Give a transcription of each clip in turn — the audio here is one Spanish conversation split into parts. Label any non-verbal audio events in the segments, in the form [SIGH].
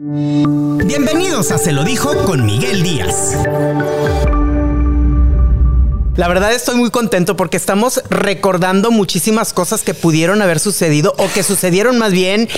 Bienvenidos a Se lo dijo con Miguel Díaz. La verdad estoy muy contento porque estamos recordando muchísimas cosas que pudieron haber sucedido o que sucedieron más bien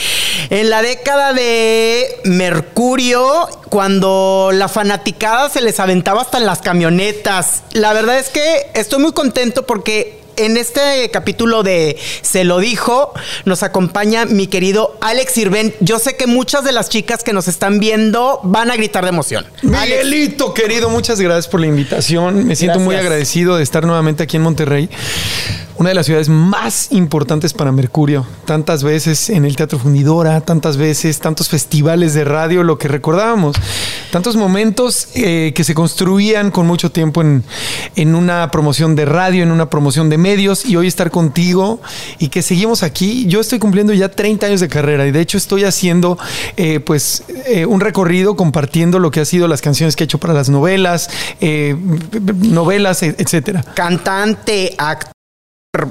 en la década de Mercurio, cuando la fanaticada se les aventaba hasta en las camionetas. La verdad es que estoy muy contento porque en este capítulo de Se lo dijo, nos acompaña mi querido Alex Sirven. Yo sé que muchas de las chicas que nos están viendo van a gritar de emoción. Miguelito, querido, muchas gracias por la invitación. Me siento muy agradecido de estar nuevamente aquí en Monterrey una de las ciudades más importantes para Mercurio. Tantas veces en el Teatro Fundidora, tantas veces, tantos festivales de radio, lo que recordábamos. Tantos momentos eh, que se construían con mucho tiempo en, en, una promoción de radio, en una promoción de medios y hoy estar contigo y que seguimos aquí. Yo estoy cumpliendo ya 30 años de carrera y de hecho estoy haciendo eh, pues eh, un recorrido compartiendo lo que ha sido las canciones que he hecho para las novelas, novelas, etcétera. Cantante, actor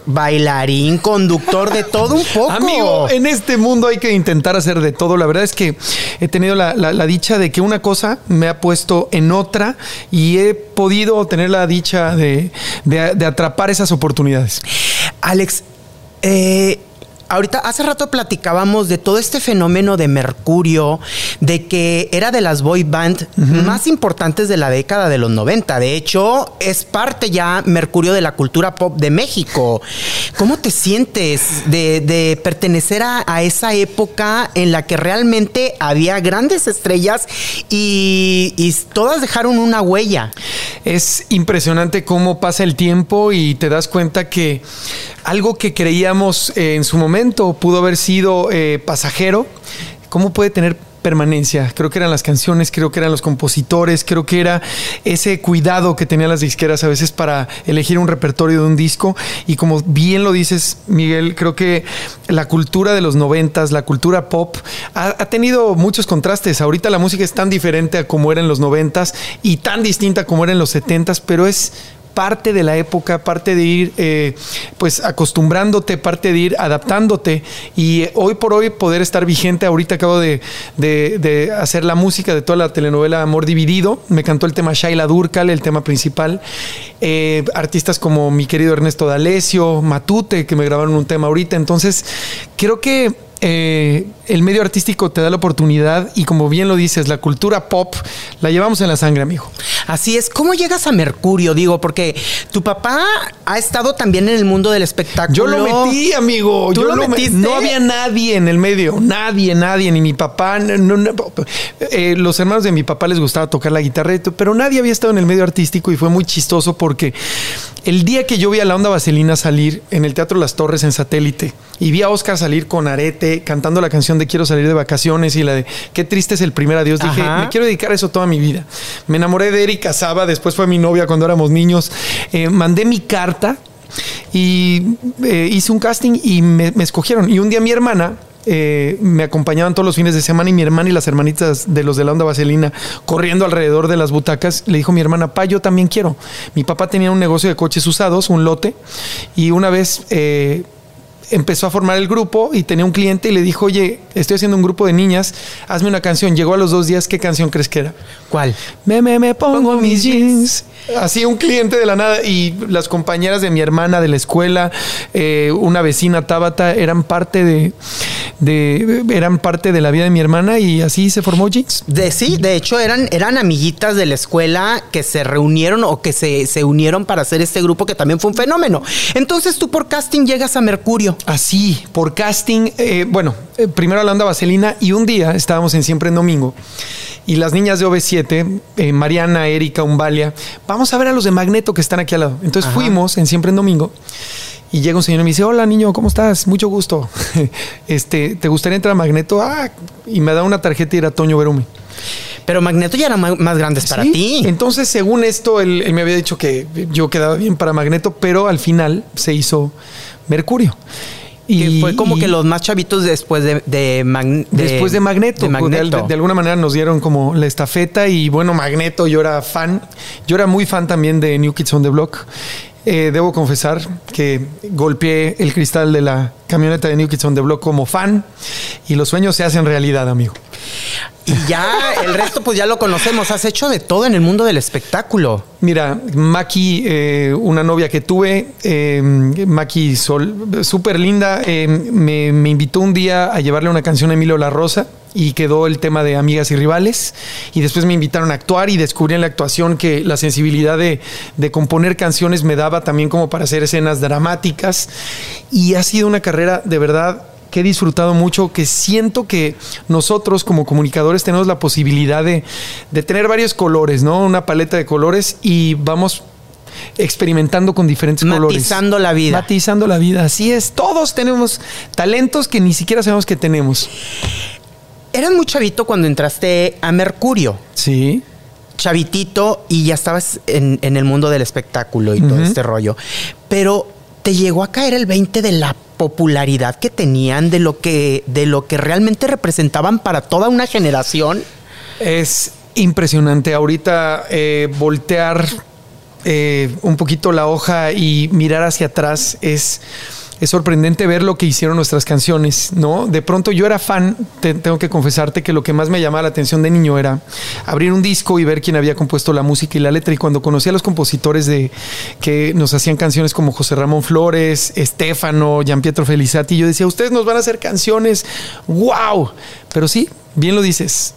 bailarín, conductor, de todo un poco. Amigo, en este mundo hay que intentar hacer de todo. La verdad es que he tenido la, dicha de que una cosa me ha puesto en otra y he podido tener la dicha de, de atrapar esas oportunidades. Alex, eh, ahorita hace rato platicábamos de todo este fenómeno de Mercurio, de que era de las boy band más importantes de la década de los 90. De hecho, es parte ya Mercurio de la cultura pop de México. ¿Cómo te sientes de, pertenecer a, esa época en la que realmente había grandes estrellas y, y todas dejaron una huella? Es impresionante cómo pasa el tiempo y te das cuenta que algo que creíamos eh, en su momento pudo haber sido eh, pasajero, ¿cómo puede tener permanencia. Creo que eran las canciones, creo que eran los compositores, creo que era ese cuidado que tenían las disqueras a veces para elegir un repertorio de un disco. Y como bien lo dices, Miguel, creo que la cultura de los noventas, la cultura pop, ha, ha, tenido muchos contrastes. Ahorita la música es tan diferente a como era en los noventas y tan distinta como era en los setentas, pero es parte de la época, parte de ir eh, pues acostumbrándote, parte de ir adaptándote y eh, hoy por hoy poder estar vigente, ahorita acabo de, hacer la música de toda la telenovela Amor Dividido, me cantó el tema Shaila Durcal, el tema principal, eh, artistas como mi querido Ernesto D'Alessio, Matute, que me grabaron un tema ahorita, entonces creo que el medio artístico te da la oportunidad y como bien lo dices, la cultura pop la llevamos en la sangre, amigo. Así es. ¿Cómo llegas a Mercurio? Digo, porque tu papá ha estado también en el mundo del espectáculo. Yo lo metí, amigo. Yo lo, metí. No había nadie en el medio, nadie, nadie, ni mi papá. Eh, los hermanos de mi papá les gustaba tocar la guitarra, pero nadie había estado en el medio artístico y fue muy chistoso porque el día que yo vi a la onda vaselina salir en el Teatro Las Torres en satélite y vi a Oscar salir con arete cantando la canción Quiero salir de vacaciones y la de Qué triste es el primer adiós, dije, me quiero dedicar a eso toda mi vida. Me enamoré de Erika Saba, después fue mi novia cuando éramos niños. Eh, mandé mi carta y eh, hice un casting y me, me escogieron. Y un día mi hermana eh, me acompañaban todos los fines de semana y mi hermana y las hermanitas de los de la onda vaselina corriendo alrededor de las butacas. Le dijo mi hermana, pa, yo también quiero. Mi papá tenía un negocio de coches usados, un lote, y una vez eh, empezó a formar el grupo y tenía un cliente y le dijo, oye, estoy haciendo un grupo de niñas, hazme una canción. Llegó a los dos días, ¿qué canción crees que era? ¿Cuál? Me, me, me pongo, mis jeans. Así un cliente de la nada y las compañeras de mi hermana de la escuela, eh, una vecina Tabata, eran parte de, de, eran parte de la vida de mi hermana y así se formó Jeans. De, sí, de hecho eran, eran amiguitas de la escuela que se reunieron o que se, se unieron para hacer este grupo que también fue un fenómeno. Entonces tú por casting llegas a Mercurio. Así, por casting, eh, bueno, eh, primero a la onda vaselina y un día estábamos en Siempre en Domingo y las niñas de OV7, eh, Mariana, Erika, Umbalia, vamos a ver a los de Magneto que están aquí al lado. Entonces fuimos en Siempre en Domingo y llega un señor y me dice, hola niño, ¿cómo estás? Mucho gusto. [LAUGHS] este, ¿Te gustaría entrar a Magneto? Ah, y me da una tarjeta y era Toño Berume. Pero Magneto ya era más grande para ti. Entonces, según esto, él, me había dicho que yo quedaba bien para Magneto, pero al final se hizo Mercurio. Y fue como que los más chavitos después de, después de Magneto. De, alguna manera nos dieron como la estafeta y bueno, Magneto, yo era fan. Yo era muy fan también de New Kids on the Block. Eh, debo confesar que golpeé el cristal de la camioneta de New Kids on the Block como fan y los sueños se hacen realidad, amigo. Y ya el resto, pues ya lo conocemos. Has hecho de todo en el mundo del espectáculo. Mira, Maki, eh, una novia que tuve, eh, Maki Sol, súper linda, eh, me, me invitó un día a llevarle una canción a Emilio La Rosa y quedó el tema de amigas y rivales. Y después me invitaron a actuar y descubrí en la actuación que la sensibilidad de, de, componer canciones me daba también como para hacer escenas dramáticas. Y ha sido una carrera de verdad que he disfrutado mucho, que siento que nosotros como comunicadores tenemos la posibilidad de, de tener varios colores, ¿no? Una paleta de colores y vamos experimentando con diferentes Matizando colores. Matizando la vida. Matizando la vida, así es. Todos tenemos talentos que ni siquiera sabemos que tenemos. Eras muy chavito cuando entraste a Mercurio. Sí. Chavitito y ya estabas en, en el mundo del espectáculo y uh -huh. todo este rollo. Pero llegó a caer el 20 de la popularidad que tenían, de lo que, de lo que realmente representaban para toda una generación. Es impresionante. Ahorita eh, voltear eh, un poquito la hoja y mirar hacia atrás es es sorprendente ver lo que hicieron nuestras canciones, ¿no? De pronto yo era fan, te, tengo que confesarte que lo que más me llamaba la atención de niño era abrir un disco y ver quién había compuesto la música y la letra. Y cuando conocí a los compositores de que nos hacían canciones como José Ramón Flores, Estefano, Gian Pietro Felizati, yo decía, ustedes nos van a hacer canciones, wow. Pero sí, bien lo dices,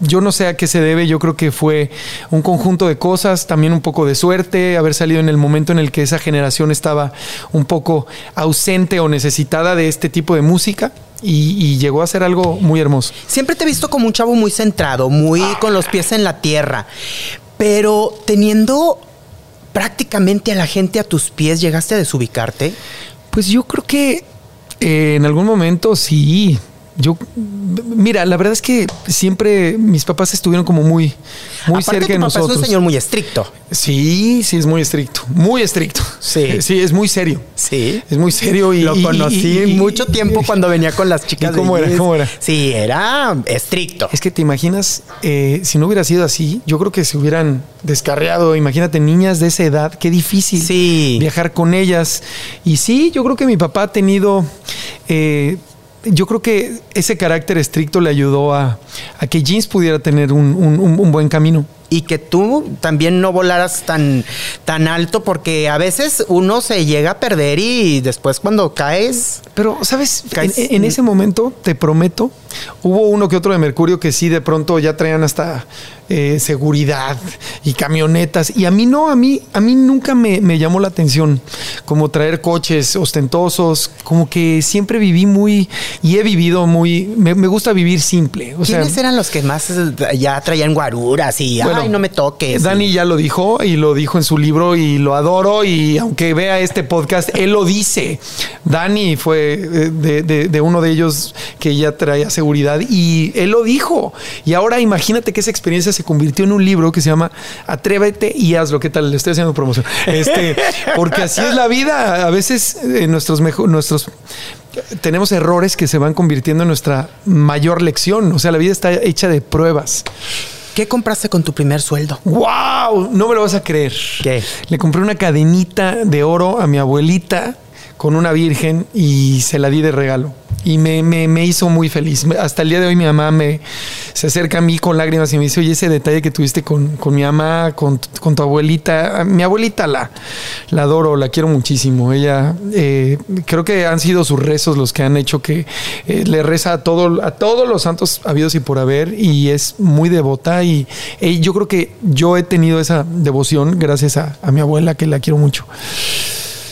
yo no sé a qué se debe, yo creo que fue un conjunto de cosas, también un poco de suerte, haber salido en el momento en el que esa generación estaba un poco ausente o necesitada de este tipo de música. Y, y, llegó a ser algo muy hermoso. Siempre te he visto como un chavo muy centrado, muy con los pies en la tierra, pero teniendo prácticamente a la gente a tus pies, ¿llegaste a desubicarte? Pues yo creo que eh, en algún momento sí, yo, mira, la verdad es que siempre mis papás estuvieron como muy, muy Aparte, cerca de papá nosotros. Es un señor muy estricto. Sí, sí, es muy estricto, muy estricto. Sí. [LAUGHS] Sí, es muy serio. Sí. Es muy serio y Lo conocí y- y- mucho tiempo [LAUGHS] cuando venía con las chicas. ¿Y cómo de era? ¿Cómo era? Sí, era estricto. Es que te imaginas, eh, si no hubiera sido así, yo creo que se hubieran descarriado. Imagínate, niñas de esa edad, qué difícil Sí. viajar con ellas. Y sí, yo creo que mi papá ha tenido. eh, yo creo que ese carácter estricto le ayudó a, que Jeans pudiera tener un- un- un buen camino. Y que tú también no volaras tan, tan alto, porque a veces uno se llega a perder y después cuando caes. Pero, ¿sabes? En, Caes- en ese momento, te prometo, hubo uno que otro de Mercurio que sí de pronto ya traían hasta eh, seguridad y camionetas. Y a mí no, a mí, a mí nunca me, me llamó la atención como traer coches ostentosos, como que siempre viví muy, y he vivido muy, me, me gusta vivir simple. O sea, ¿Quiénes eran los que más ya traían guaruras y Bueno, ay, no me toques? Dani ya lo dijo y lo dijo en su libro y lo adoro y aunque vea este podcast, él lo dice. Dani fue eh, de, de- de uno de ellos que ya traía seguridad y él lo dijo. Y ahora imagínate que esa experiencia se convirtió en un libro que se llama Atrévete y hazlo. ¿Qué tal? Le estoy haciendo promoción. Este, [LAUGHS] porque así es la vida. A veces eh, nuestros mejor, nuestros tenemos errores que se van convirtiendo en nuestra mayor lección. O sea, la vida está hecha de pruebas. ¿Qué compraste con tu primer sueldo? ¡Wow! No me lo vas a creer. ¿Qué? Le compré una cadenita de oro a mi abuelita con una virgen y se la di de regalo. Y me, me- me hizo muy feliz. Hasta el día de hoy mi mamá me se acerca a mí con lágrimas y me dice, oye, ese detalle que tuviste con, con mi mamá, con, con tu abuelita. Mi abuelita la, la adoro, la quiero muchísimo. Ella, eh, creo que han sido sus rezos los que han hecho que eh, le reza a, todo, a todos los santos habidos y por haber y es muy devota y eh, yo creo que yo he tenido esa devoción gracias a, a mi abuela que la quiero mucho.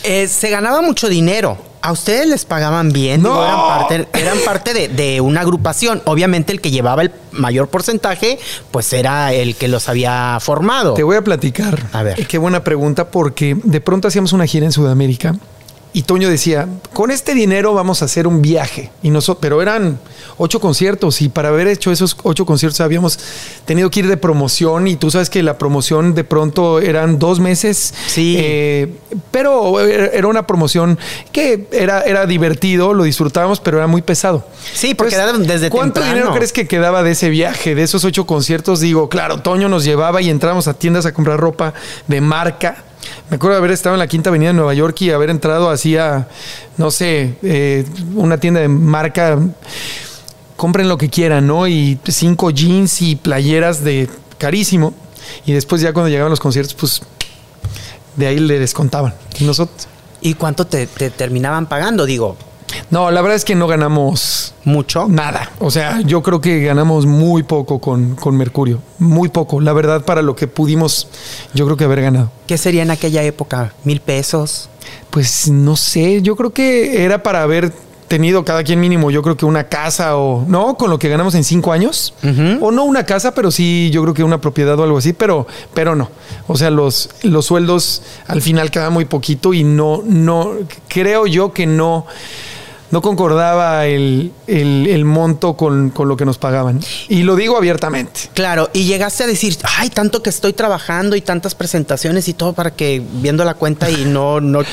Eh, se ganaba mucho dinero. ¿A ustedes les pagaban bien? No. Digo, eran parte, eran parte de, de una agrupación. Obviamente el que llevaba el mayor porcentaje, pues era el que los había formado. Te voy a platicar. A ver. Qué buena pregunta porque de pronto hacíamos una gira en Sudamérica y Toño decía, con este dinero vamos a hacer un viaje. Y nosotros, pero eran ocho conciertos y para haber hecho esos ocho conciertos habíamos tenido que ir de promoción y tú sabes que la promoción de pronto eran dos meses. Sí. Eh, pero era una promoción que era, era divertido, lo disfrutábamos, pero era muy pesado. Sí, porque Entonces, era desde ¿Cuánto temprano. dinero crees que quedaba de ese viaje, de esos ocho conciertos? Digo, claro, Toño nos llevaba y entrábamos a tiendas a comprar ropa de marca. Me acuerdo de haber estado en la Quinta Avenida de Nueva York y haber entrado así a, no sé, eh, una tienda de marca compren lo que quieran, ¿no? Y cinco jeans y playeras de carísimo. Y después ya cuando llegaban los conciertos, pues de ahí le descontaban. Y nosotros... ¿Y cuánto te, te terminaban pagando? Digo, No, la verdad es que no ganamos mucho. nada. O sea, yo creo que ganamos muy poco con, con Mercurio. Muy poco. La verdad, para lo que pudimos, yo creo que haber ganado. ¿Qué sería en aquella época? ¿Mil pesos? Pues no sé, yo creo que era para haber tenido cada quien mínimo, yo creo que una casa o no, con lo que ganamos en cinco años. O no una casa, pero sí, yo creo que una propiedad o algo así, pero, pero no. O sea, los, los sueldos al final quedaban muy poquito y no, no, creo yo que no, no concordaba el, el- el monto con, con lo que nos pagaban. Y lo digo abiertamente. Claro, y llegaste a decir, ay, tanto que estoy trabajando y tantas presentaciones y todo para que viendo la cuenta y no, no. [LAUGHS]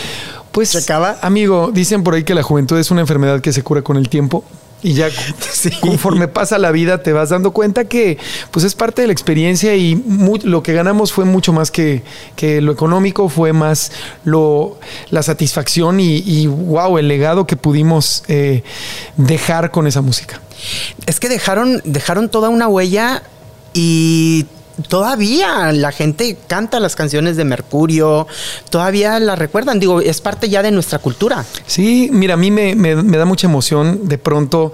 Pues, ¿Se acaba? amigo, dicen por ahí que la juventud es una enfermedad que se cura con el tiempo. Y ya [LAUGHS] Sí. conforme pasa la vida te vas dando cuenta que pues es parte de la experiencia y lo que ganamos fue mucho más que, que lo económico, fue más lo, la satisfacción y, y, wow, el legado que pudimos eh, dejar con esa música. Es que dejaron, dejaron toda una huella y todavía la gente canta las canciones de Mercurio, todavía las recuerdan. Digo, es parte ya de nuestra cultura. Sí, mira, a mí me, me- me da mucha emoción de pronto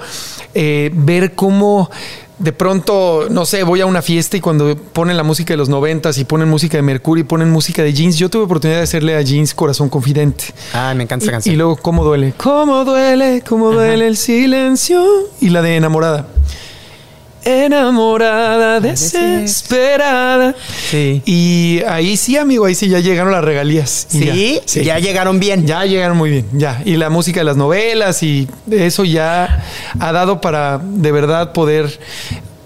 eh, ver cómo de pronto, no sé, voy a una fiesta y cuando ponen la música de los noventas y ponen música de Mercurio y ponen música de Jeans, yo tuve oportunidad de hacerle a Jeans Corazón Confidente. Ay, me encanta esa canción. y luego, ¿cómo duele? ¿Cómo duele? ¿Cómo duele el silencio? Y la de enamorada. Enamorada, desesperada. Sí. Y ahí sí, amigo, ahí sí ya llegaron las regalías. Y Sí, ya llegaron bien. ya llegaron muy bien, ya. Y la música de las novelas y eso ya ha dado para de verdad poder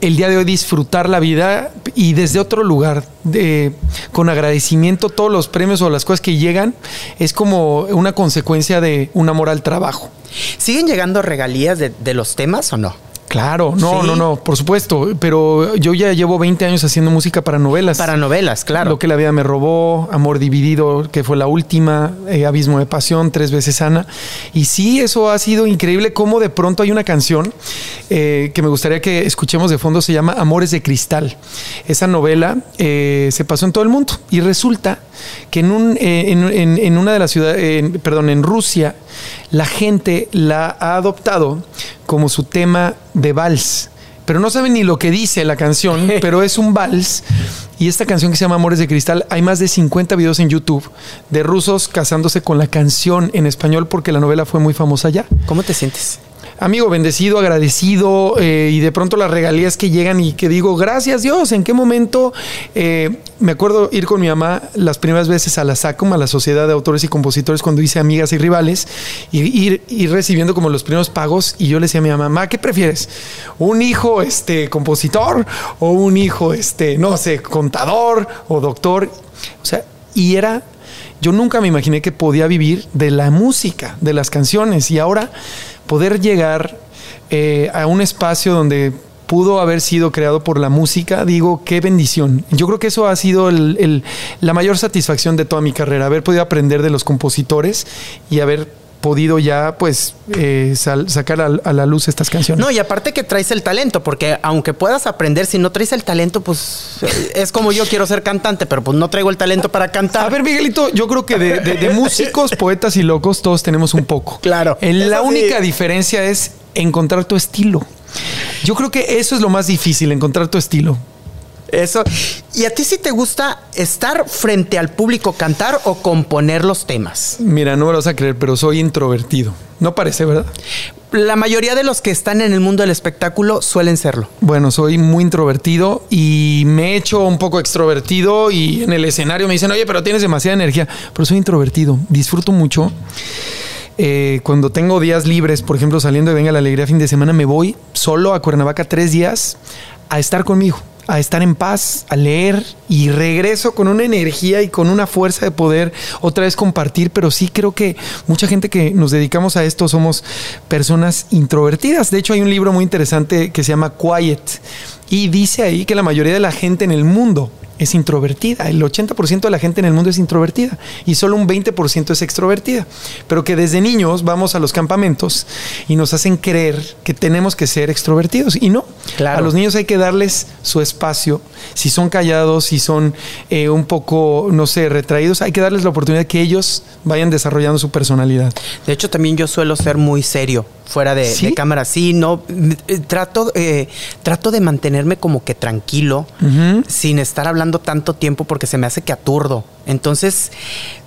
el día de hoy disfrutar la vida y desde otro lugar, de, con agradecimiento todos los premios o las cosas que llegan, es como una consecuencia de un amor al trabajo. ¿Siguen llegando regalías de, de los temas o no? Claro, no, Sí. no, no, por supuesto, pero yo ya llevo 20 años haciendo música para novelas. Para novelas, claro. Lo que la vida me robó, Amor Dividido, que fue la última, eh, Abismo de Pasión, Tres veces Ana. Y sí, eso ha sido increíble cómo de pronto hay una canción eh, que me gustaría que escuchemos de fondo, se llama Amores de Cristal. Esa novela eh, se pasó en todo el mundo y resulta que en, un, eh, en, en- en una de las ciudades, perdón, en Rusia, la gente la ha adoptado como su tema de vals pero no saben ni lo que dice la canción, [LAUGHS] pero es un vals. Y esta canción que se llama Amores de Cristal, hay más de 50 videos en YouTube de rusos casándose con la canción en español porque la novela fue muy famosa allá. ¿Cómo te sientes? Amigo, bendecido, agradecido eh, y de pronto las regalías que llegan y que digo, gracias Dios, ¿en qué momento? Eh, me acuerdo ir con mi mamá las primeras veces a la SACOM, a la Sociedad de Autores y Compositores, cuando hice Amigas y Rivales, y ir, ir recibiendo como los primeros pagos y yo le decía a mi mamá, "Ma, ¿qué prefieres? ¿Un hijo este, compositor o un hijo, este, no sé, contador o doctor? O sea, y era yo nunca me imaginé que podía vivir de la música, de las canciones y ahora poder llegar eh, a un espacio donde pudo haber sido creado por la música, digo, qué bendición. Yo creo que eso ha sido la mayor satisfacción de toda mi carrera, haber podido aprender de los compositores y haber podido ya pues eh, sal- sacar a, a la luz estas canciones. No, y aparte que traes el talento, porque aunque puedas aprender, si no traes el talento, pues eh, es como yo quiero ser cantante, pero pues no traigo el talento para cantar. A ver, Miguelito, yo creo que de, de- de músicos, poetas y locos todos tenemos un poco. Claro. El- la sí. única diferencia es encontrar tu estilo. Yo creo que eso es lo más difícil, encontrar tu estilo. Eso. ¿Y a ti sí te gusta estar frente al público, cantar o componer los temas? Mira, no me lo vas a creer, pero soy introvertido. No parece, ¿verdad? La mayoría de los que están en el mundo del espectáculo suelen serlo. Bueno, soy muy introvertido y me he hecho un poco extrovertido y en el escenario me dicen, oye, pero tienes demasiada energía. Pero soy introvertido, disfruto mucho. Eh, cuando tengo días libres, por ejemplo, saliendo de Venga la Alegría fin de semana, me voy solo a Cuernavaca tres días a estar conmigo, a estar en paz, a leer y regreso con una energía y con una fuerza de poder otra vez compartir, pero sí creo que mucha gente que nos dedicamos a esto somos personas introvertidas. De hecho, hay un libro muy interesante que se llama Quiet Y dice ahí que la mayoría de la gente en el mundo es introvertida. El 80% de la gente en el mundo es introvertida y solo un 20% es extrovertida. Pero que desde niños vamos a los campamentos y nos hacen creer que tenemos que ser extrovertidos. Y no. A los niños hay que darles su espacio. Si son callados, si son eh, un poco, no sé, retraídos, hay que darles la oportunidad que ellos vayan desarrollando su personalidad. De hecho, también yo suelo ser muy serio fuera de, cámara. Sí, no, eh, trato, eh, trato de mantenerme como que tranquilo, sin estar hablando tanto tiempo porque se me hace que aturdo. Entonces,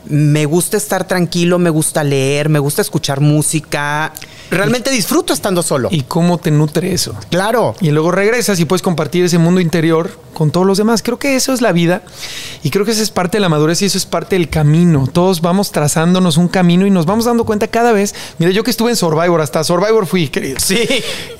me gusta estar tranquilo, me gusta leer, me gusta escuchar música. Realmente disfruto estando solo. ¿Y cómo te nutre eso? Claro. Y luego regresas y puedes compartir ese mundo interior con todos los demás. Creo que eso es la vida y creo que esa es parte de la madurez y eso es parte del camino. Todos vamos trazándonos un camino y nos vamos dando cuenta cada vez. Mira, yo que estuve en Survivor, hasta Survivor fui, querido. Sí.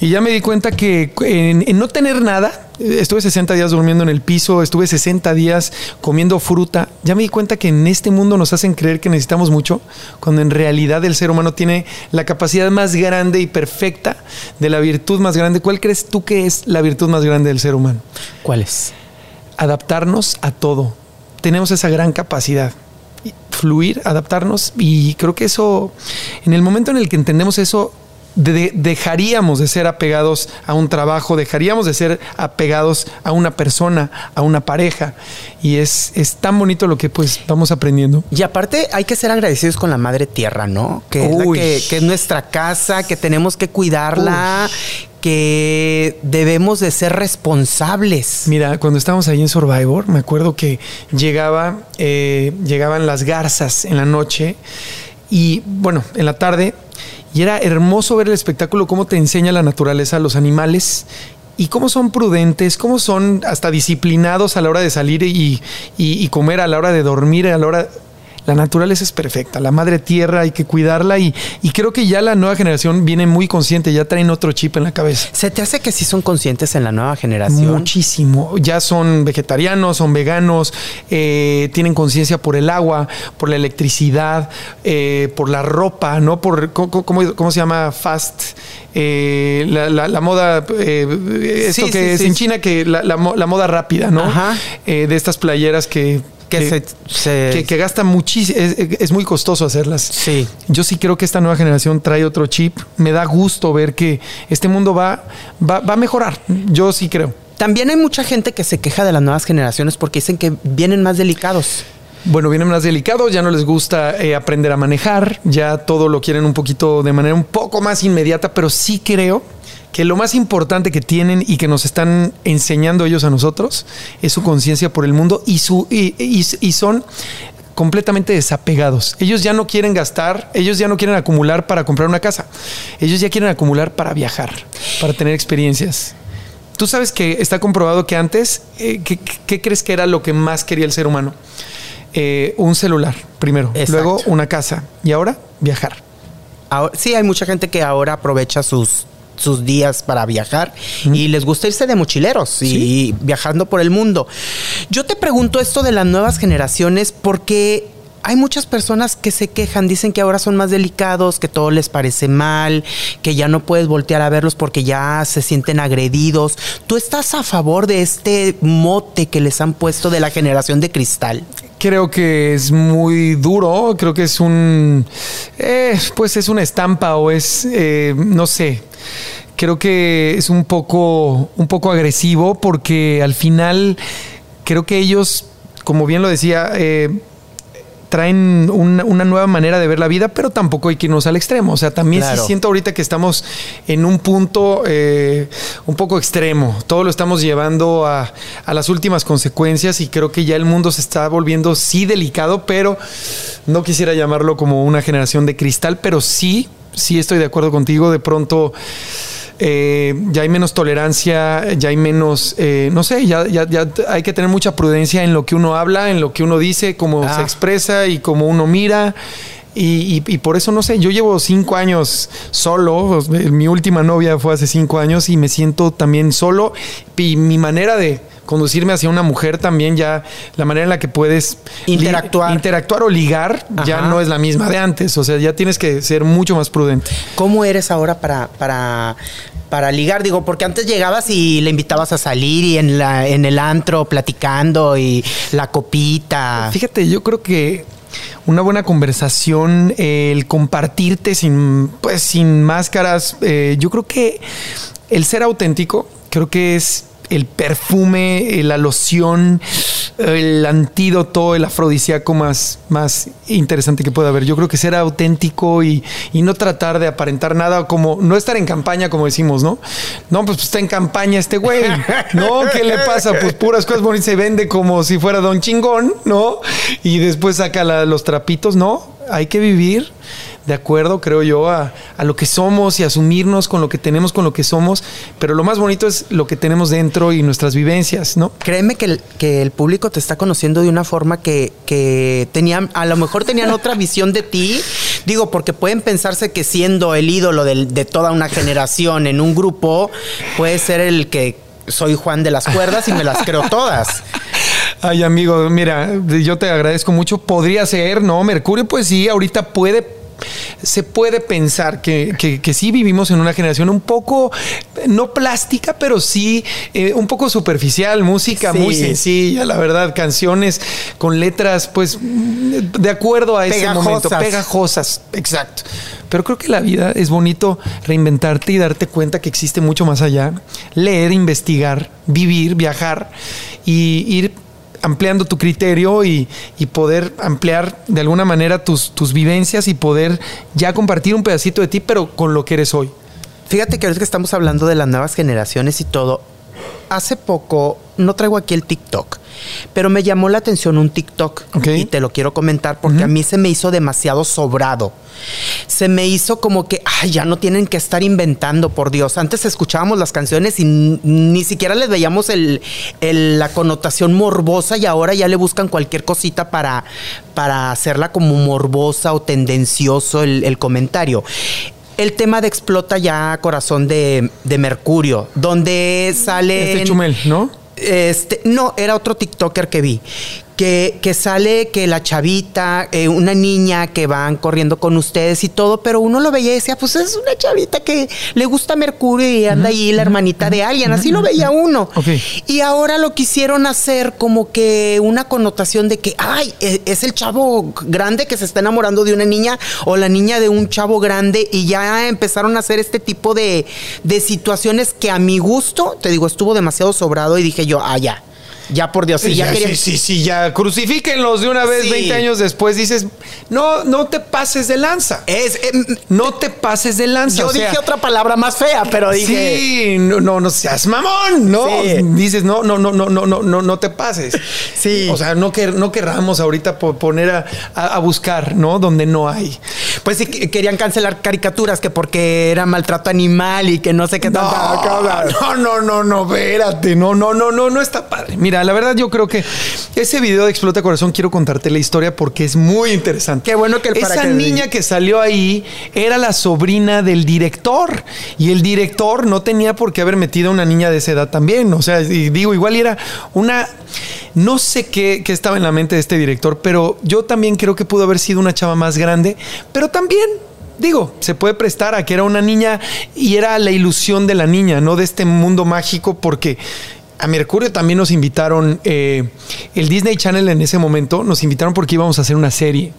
Y ya me di cuenta que en, no tener nada, estuve 60 días durmiendo en el piso, estuve 60 días comiendo fruta. Ya me di cuenta que en este mundo nos hacen creer que necesitamos mucho, cuando en realidad el ser humano tiene la capacidad más grande y perfecta de la virtud más grande. ¿Cuál crees tú que es la virtud más grande del ser humano? ¿Cuál es? Adaptarnos a todo. Tenemos esa gran capacidad fluir, adaptarnos y creo que eso, en el momento en el que entendemos eso, dejaríamos de ser apegados a un trabajo, dejaríamos de ser apegados a una persona, a una pareja. Y es, es tan bonito lo que pues vamos aprendiendo. Y aparte hay que ser agradecidos con la madre tierra, ¿no? Que, es, que, es nuestra casa, que tenemos que cuidarla. que debemos de ser responsables. Mira, cuando estábamos ahí en Survivor, me acuerdo que llegaba, eh, llegaban las garzas en la noche y bueno, en la tarde y era hermoso ver el espectáculo, cómo te enseña la naturaleza los animales y cómo son prudentes, cómo son hasta disciplinados a la hora de salir y, y, comer, a la hora de dormir, a la hora la naturaleza es perfecta, la madre tierra hay que cuidarla y, creo que ya la nueva generación viene muy consciente, ya traen otro chip en la cabeza. ¿Se te hace que sí son conscientes en la nueva generación? Muchísimo, ya son vegetarianos, son veganos, eh, tienen conciencia por el agua, por la electricidad, eh, por la ropa, ¿no? Por, ¿cómo, se llama? Fast. Eh, la, moda, esto que es en China, que la, moda rápida, ¿no? de estas playeras que que, se, que, gasta muchísimo, es, muy costoso hacerlas. Sí. Yo sí creo que esta nueva generación trae otro chip. Me da gusto ver que este mundo va, va, a mejorar. Yo sí creo. También hay mucha gente que se queja de las nuevas generaciones porque dicen que vienen más delicados. Bueno, vienen más delicados, ya no les gusta eh, aprender a manejar, ya todo lo quieren un poquito de manera un poco más inmediata, pero sí creo que lo más importante que tienen y que nos están enseñando ellos a nosotros es su conciencia por el mundo y, su, y, son completamente desapegados. Ellos ya no quieren gastar, ellos ya no quieren acumular para comprar una casa. Ellos ya quieren acumular para viajar, para tener experiencias. Tú sabes que está comprobado que antes, eh, ¿qué, crees que era lo que más quería el ser humano? Eh, un celular, primero, luego una casa y ahora viajar. sí, hay mucha gente que ahora aprovecha sus sus días para viajar y les gusta irse de mochileros y viajando por el mundo. Yo te pregunto esto de las nuevas generaciones porque hay muchas personas que se quejan, dicen que ahora son más delicados, que todo les parece mal, que ya no puedes voltear a verlos porque ya se sienten agredidos. ¿Tú estás a favor de este mote que les han puesto de la generación de cristal? Creo que es muy duro, creo que es un, eh, pues es una estampa o es, eh, no sé, creo que es un poco, un poco agresivo porque al final creo que ellos, como bien lo decía, eh, traen una, nueva manera de ver la vida, pero tampoco hay que irnos al extremo. O sea, también siento ahorita que estamos en un punto eh, un poco extremo. Todo lo estamos llevando a, a, las últimas consecuencias y creo que ya el mundo se está volviendo sí delicado, pero no quisiera llamarlo como una generación de cristal, pero sí, sí estoy de acuerdo contigo. De pronto eh, ya hay menos tolerancia, ya hay menos, eh, no sé, ya, ya, hay que tener mucha prudencia en lo que uno habla, en lo que uno dice, cómo se ah. expresa y cómo uno mira. Y, por eso no sé, yo llevo cinco años solo, mi última novia fue hace cinco años y me siento también solo y mi manera de conducirme hacia una mujer también ya la manera en la que puedes Interactuar. interactuar o ligar ya no es la misma de antes. O sea, ya tienes que ser mucho más prudente. ¿Cómo eres ahora para, para, para ligar? Digo, porque antes llegabas y le invitabas a salir y en, la, en el antro platicando y la copita. Fíjate, yo creo que una buena conversación, el compartirte sin, pues, sin máscaras, eh, yo creo que el ser auténtico, creo que es el perfume, eh, la loción, el antídoto, el afrodisíaco más, más interesante que pueda haber. Yo creo que ser auténtico y, y no tratar de aparentar nada, como no estar en campaña, como decimos, ¿no? No, pues está en campaña este güey. No, ¿qué le pasa? Pues puras cosas bonitas se vende como si fuera don chingón, ¿no? Y después saca los trapitos, ¿no? Hay que vivir de acuerdo, creo yo, a, a lo que somos y asumirnos con lo que tenemos, con lo que somos. Pero lo más bonito es lo que tenemos dentro y nuestras vivencias, ¿no? Créeme que el, que el público te está conociendo de una forma que, que tenían, a lo mejor tenían [LAUGHS] otra visión de ti. Digo, porque pueden pensarse que siendo el ídolo del- de toda una generación en un grupo, puede ser el que soy Juan de las cuerdas y me las creo todas. Ay, amigo, mira, yo te agradezco mucho. Podría ser, ¿no? Mercurio, pues sí, ahorita puede. Se puede pensar que, que- que sí vivimos en una generación un poco, no plástica, pero sí eh, un poco superficial, música Sí. muy sencilla, la verdad, canciones con letras, pues, de acuerdo a ese momento, pegajosas, exacto. Pero creo que la vida es bonito reinventarte y darte cuenta que existe mucho más allá, leer, investigar, vivir, viajar y ir ampliando tu criterio y, y poder ampliar de alguna manera tus, tus vivencias y poder ya compartir un pedacito de ti, pero con lo que eres hoy. Fíjate que ahorita que estamos hablando de las nuevas generaciones y todo, hace poco, no traigo aquí el TikTok, pero me llamó la atención un TikTok Ok. y te lo quiero comentar porque a mí se me hizo demasiado sobrado. Se me hizo como que, ay, ya no tienen que estar inventando, por Dios. Antes escuchábamos las canciones y ni siquiera les veíamos el, el- la connotación morbosa y ahora ya le buscan cualquier cosita para, para hacerla como morbosa o tendencioso el, el comentario. El tema de explota ya corazón de, de Mercurio, donde sale. Este Chumel, ¿no? Este, no, era otro TikToker que vi. Que, que sale que la chavita, eh, una niña que van corriendo con ustedes y todo, pero uno lo veía y decía, pues es una chavita que le gusta Mercurio y anda ahí la hermanita de alguien, así lo veía uno. Y ahora lo quisieron hacer como que una connotación de que, ay, e- es el chavo grande que se está enamorando de una niña o la niña de un chavo grande y ya empezaron a hacer este tipo de, de situaciones que a mi gusto, te digo, estuvo demasiado sobrado y dije yo, ah, ya, ya por Dios, sí, ya, Ya, sí, sí, sí, ya crucifíquenlos de una vez, Sí. 20 años después, dices, no, no te pases de lanza. Es, em, No te pases de lanza. yo o sea, dije otra palabra más fea, pero dije... Sí, no, no, no seas mamón, ¿no? Sí. Dices, no, no, no, no, no, no, no, no te pases. Sí. O sea, no, que, no querramos ahorita po- poner a, a- a buscar, ¿no? Donde no hay. Pues sí, que- querían cancelar caricaturas que porque era maltrato animal y que no sé qué tanta cosa. No, no, no, no, espérate. No, no, no, no, no está padre. Mira, la verdad yo creo que ese video de Explota Corazón quiero contarte la historia porque es muy interesante. Qué bueno que el Esa niña que salió ahí era la sobrina del director y el director no tenía por qué haber metido a una niña de esa edad también. O sea, y digo, igual era una... No sé qué, qué estaba en la mente de este director, pero yo también creo que pudo haber sido una chava más grande, pero también Digo, se puede prestar a que era una niña y era la ilusión de la niña, no de este mundo mágico, porque a Mercurio también nos invitaron, eh, el Disney Channel en ese momento nos invitaron porque íbamos a hacer una serie.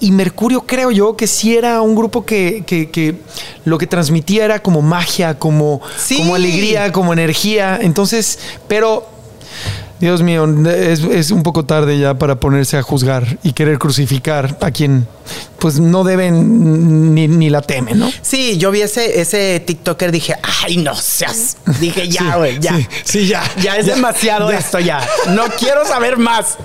Y Mercurio creo yo que sí era un grupo que, que- que lo que transmitía era como magia, como, Sí. como alegría, como energía. Entonces, pero Dios mío, es, es un poco tarde ya para ponerse a juzgar y querer crucificar a quien pues no deben ni, ni la temen, ¿no? Sí, yo vi ese, ese TikToker, dije, ay, no seas. Dije, ya, güey, ya. Sí, sí, ya. Ya es Ya, demasiado ya. esto, ya. No quiero saber más.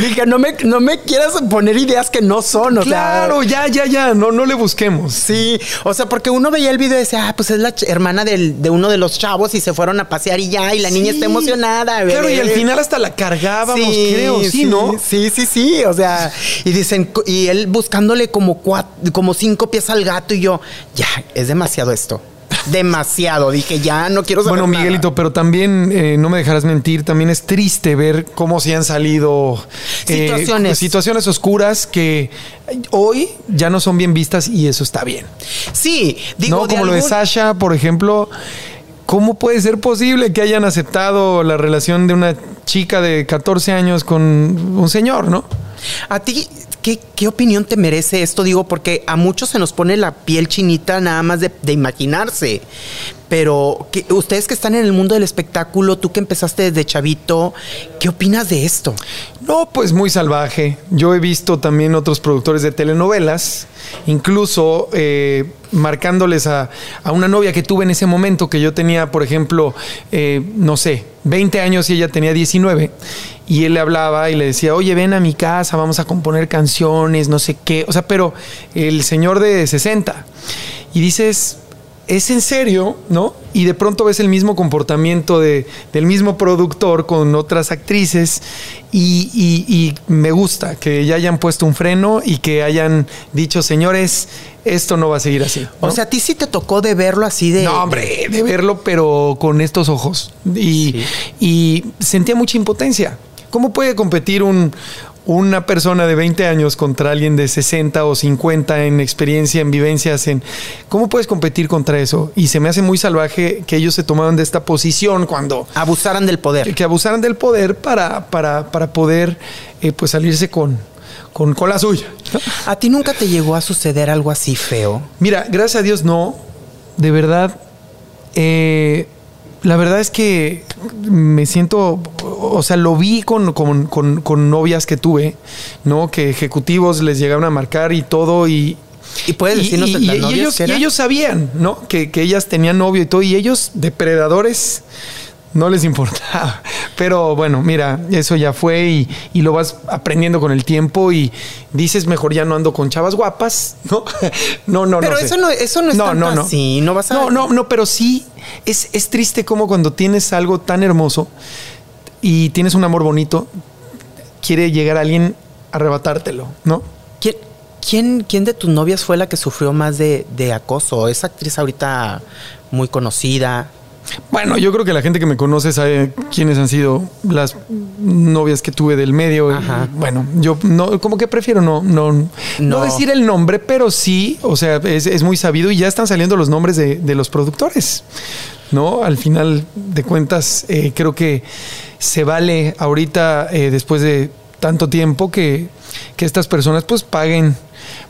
Dije, no me, no me quieras poner ideas que no son, o Claro, sea. ya, ya, ya, no, no le busquemos. Sí, o sea, porque uno veía el video y decía, ah, pues es la hermana del- de uno de los chavos y se fueron a pasear y ya, y la niña está emocionada. Claro, y al final hasta la cargábamos, creo, sí, ¿no? Sí, sí, sí. O sea, y dicen, y él buscándole como cuatro, como cinco pies al gato, y yo, ya, es demasiado esto. demasiado. Dije, ya no quiero saber Bueno, nada. Miguelito, pero también eh, no me dejarás mentir, también es triste ver cómo se han salido eh, Situaciones. situaciones oscuras que hoy ya no son bien vistas y eso está bien. Sí, digo, no, como lo de Sasha, por ejemplo. ¿Cómo puede ser posible que hayan aceptado la relación de una chica de 14 años con un señor, no? ¿A ti qué, opinión te merece esto? Digo, porque a muchos se nos pone la piel chinita nada más de imaginarse. Pero ustedes que están en el mundo del espectáculo, tú que empezaste desde chavito, ¿qué opinas de esto? No, pues muy salvaje. Yo he visto también otros productores de telenovelas, incluso eh, marcándoles a, a una novia que tuve en ese momento, que yo tenía, por ejemplo, eh, no sé, 20 años y ella tenía 19, y él le hablaba y le decía, oye, ven a mi casa, vamos a componer canciones, no sé qué, o sea, pero el señor de 60, y dices, es en serio, ¿no? Y de pronto ves el mismo comportamiento de, del mismo productor con otras actrices y, y- y me gusta que ya hayan puesto un freno y que hayan dicho, señores, esto no va a seguir así. ¿no? O sea, a ti sí te tocó de verlo así de... no, hombre, de verlo, pero con estos ojos. Y, y sentía mucha impotencia. ¿Cómo puede competir un, una persona de 20 años contra alguien de 60 o 50 en experiencia, en vivencias? En, ¿Cómo puedes competir contra eso? Y se me hace muy salvaje que ellos se tomaron de esta posición cuando Abusaran del poder. que abusaran del poder para, para, para poder eh, pues salirse con, con, con la suya. ¿A ti nunca te llegó a suceder algo así feo? Mira, gracias a Dios no. De verdad, eh, la verdad es que me siento, o sea, lo vi con, con- con- con novias que tuve, ¿no? Que ejecutivos les llegaron a marcar y todo y... ¿Y puedes decirnos y, y- y novias ellos, que y ellos sabían, ¿no? Que, que ellas tenían novio y todo, y ellos, depredadores, no les importaba. Pero bueno, mira, eso ya fue y, y lo vas aprendiendo con el tiempo y dices, mejor ya no ando con chavas guapas, [LAUGHS] ¿no? no, no, Pero no. sé. eso no, eso no es tanto así, no vas a... No, no, no, pero sí es, es triste como cuando tienes algo tan hermoso y tienes un amor bonito, quiere llegar alguien a arrebatártelo, ¿no? ¿Quién, quién, quién de tus novias fue la que sufrió más de, de acoso? Esa actriz ahorita muy conocida. Bueno, yo creo que la gente que me conoce sabe quiénes han sido las novias que tuve del medio. Y, bueno, yo no, como que prefiero no, no, no. No. decir el nombre, pero sí, o sea, es, es muy sabido y ya están saliendo los nombres de, de los productores. ¿No? Al final de cuentas, eh, creo que se vale ahorita, eh, después de tanto tiempo, que, que estas personas pues paguen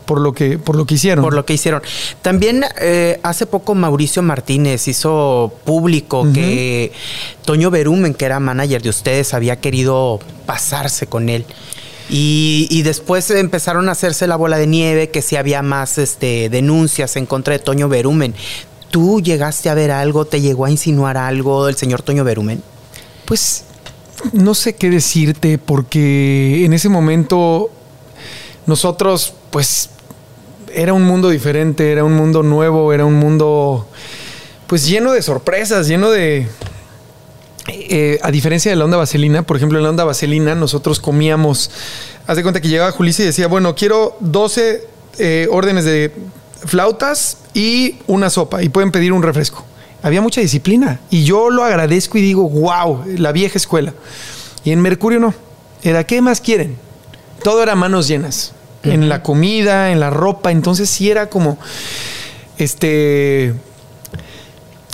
por lo que, por lo que hicieron. Por lo que hicieron. También eh, hace poco Mauricio Martínez hizo público que Toño Berumen, que era manager de ustedes, había querido pasarse con él. Y, y después empezaron a hacerse la bola de nieve, que si había más este, denuncias en contra de Toño Berumen. ¿Tú llegaste a ver algo? ¿Te llegó a insinuar algo el señor Toño Berumen? Pues no sé qué decirte porque en ese momento nosotros pues era un mundo diferente, era un mundo nuevo, era un mundo pues lleno de sorpresas, lleno de... eh, a diferencia de la onda vaselina, por ejemplo, en la onda vaselina nosotros comíamos, haz de cuenta que llegaba Julissa y decía, bueno, quiero 12 eh, órdenes de flautas y una sopa y pueden pedir un refresco. Había mucha disciplina y yo lo agradezco y digo, wow, la vieja escuela. Y en Mercurio no, era, ¿qué más quieren? Todo era manos llenas, en la comida, en la ropa, entonces sí era como, este,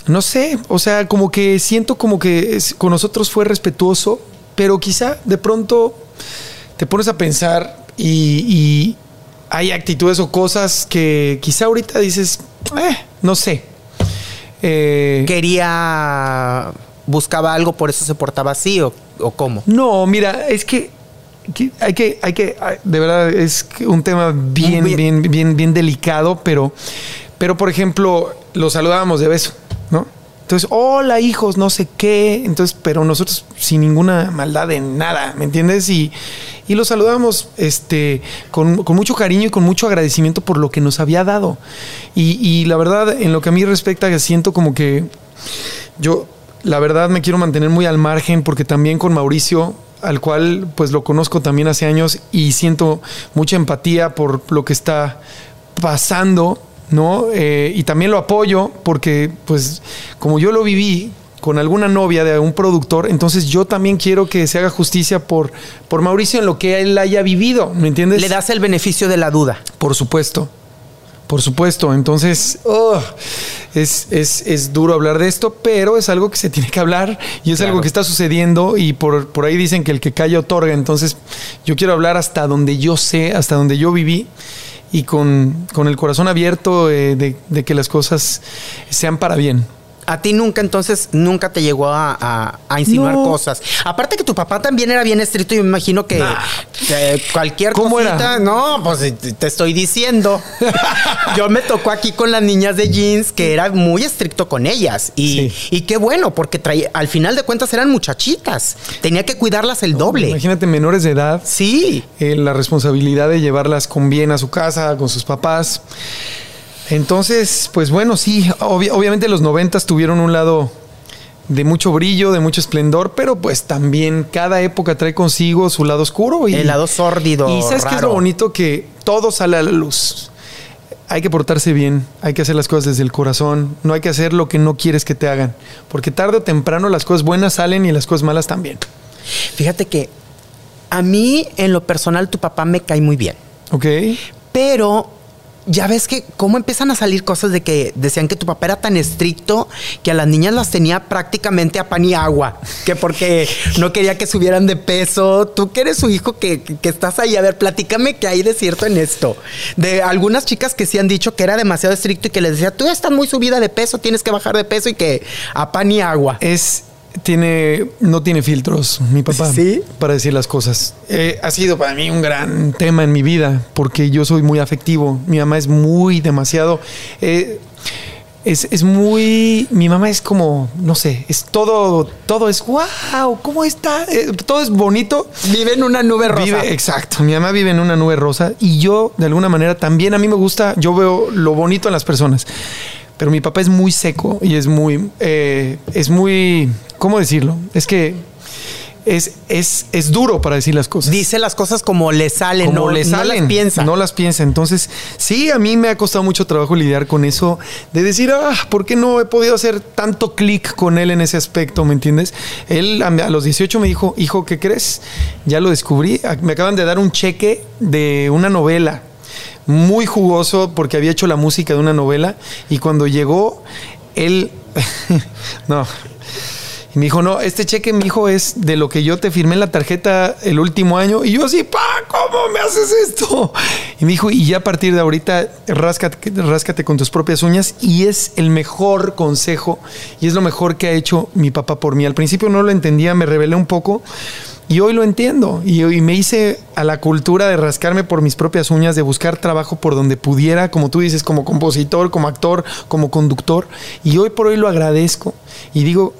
no sé, o sea, como que siento como que es- con nosotros fue respetuoso, pero quizá de pronto te pones a pensar y, y hay actitudes o cosas que quizá ahorita dices, eh, no sé. Eh, ¿Quería, buscaba algo, por eso se portaba así o, o cómo? no, mira, es que hay que, hay que, ay, de verdad, es un tema bien, bien, bien, bien delicado, pero, pero por ejemplo, lo saludábamos de beso, ¿no? Entonces, hola hijos, no sé qué. Entonces, pero nosotros sin ninguna maldad de nada, ¿me entiendes? Y, y lo saludamos este, con, con mucho cariño y con mucho agradecimiento por lo que nos había dado. Y, y la verdad, en lo que a mí respecta, siento como que yo, la verdad, me quiero mantener muy al margen porque también con Mauricio, al cual pues lo conozco también hace años y siento mucha empatía por lo que está pasando, ¿no? Eh, y también lo apoyo porque, pues, como yo lo viví con alguna novia de un productor, entonces yo también quiero que se haga justicia por, por Mauricio en lo que él haya vivido, ¿me entiendes? Le das el beneficio de la duda. Por supuesto. Por supuesto, entonces oh, es, es, es, duro hablar de esto, pero es algo que se tiene que hablar y es Claro. algo que está sucediendo y por, por ahí dicen que el que calla otorga, entonces yo quiero hablar hasta donde yo sé, hasta donde yo viví y con, con el corazón abierto eh, de, de que las cosas sean para bien. A ti nunca, entonces, nunca te llegó a, a- a insinuar No. cosas. Aparte que tu papá también era bien estricto, yo me imagino que, Nah. que cualquier ¿Cómo cosita, era? no, pues te te estoy diciendo. [LAUGHS] yo me tocó aquí con las niñas de jeans que era muy estricto con ellas. Y, Sí. y qué bueno, porque traía- al final de cuentas eran muchachitas. Tenía que cuidarlas el doble. Imagínate menores de edad, Sí. eh, la responsabilidad de llevarlas con bien a su casa, con sus papás. Entonces, pues bueno, sí, obvi- obviamente los noventas tuvieron un lado de mucho brillo, de mucho esplendor, pero pues también cada época trae consigo su lado oscuro. Y, El lado sórdido, Y sabes qué es lo bonito que todo sale a la luz. Hay que portarse bien, hay que hacer las cosas desde el corazón, no hay que hacer lo que no quieres que te hagan, porque tarde o temprano las cosas buenas salen y las cosas malas también. Fíjate que a mí, en lo personal, tu papá me cae muy bien. ¿Ok? Pero ya ves que cómo empiezan a salir cosas de que decían que tu papá era tan estricto que a las niñas las tenía prácticamente a pan y agua, que porque no quería que subieran de peso. Tú que eres su hijo que, que estás ahí, a ver, platícame qué hay de cierto en esto. De algunas chicas que sí han dicho que era demasiado estricto y que les decía, tú estás muy subida de peso, tienes que bajar de peso y que a pan y agua. Es, tiene, no tiene filtros, mi papá, ¿Sí? para decir las cosas. Eh, ha sido para mí un gran tema en mi vida, porque yo soy muy afectivo. Mi mamá es muy demasiado. eh, es, es muy. Mi mamá es como, no sé, es todo, todo es wow, ¿cómo está? Eh, todo es bonito. Vive en una nube rosa. Vive, exacto. Mi mamá vive en una nube rosa y yo, de alguna manera, también a mí me gusta, yo veo lo bonito en las personas. Pero mi papá es muy seco y es muy, eh, es muy, ¿cómo decirlo? Es que es, es, es duro para decir las cosas. Dice las cosas como le salen, Como no, le no salen, las piensa. No las piensa. Entonces, sí, a mí me ha costado mucho trabajo lidiar con eso, de decir, ah, ¿por qué no he podido hacer tanto clic con él en ese aspecto? ¿Me entiendes? Él a, los 18 me dijo, hijo, ¿qué crees? Ya lo descubrí. A- Me acaban de dar un cheque de una novela muy jugoso porque había hecho la música de una novela y cuando llegó, él, [LAUGHS] no. Y me dijo, no, este cheque, mi hijo, es de lo que yo te firmé en la tarjeta el último año. Y yo así, pa, ¿cómo me haces esto? Y me dijo, y ya a partir de ahorita, ráscate, ráscate con tus propias uñas. Y es el mejor consejo y es lo mejor que ha hecho mi papá por mí. Al principio no lo entendía, me rebelé un poco. Y hoy lo entiendo. Y, y me hice a la cultura de rascarme por mis propias uñas, de buscar trabajo por donde pudiera, como tú dices, como compositor, como actor, como conductor. Y hoy por hoy lo agradezco. Y digo,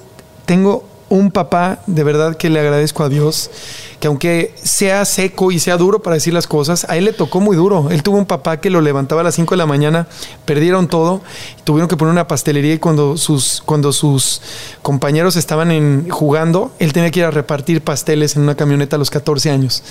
tengo un papá de verdad que le agradezco a Dios, que aunque sea seco y sea duro para decir las cosas, a él le tocó muy duro. Él tuvo un papá que lo levantaba a las 5 de la mañana, perdieron todo, tuvieron que poner una pastelería y cuando sus, cuando sus compañeros estaban en, jugando, él tenía que ir a repartir pasteles en una camioneta a los 14 años.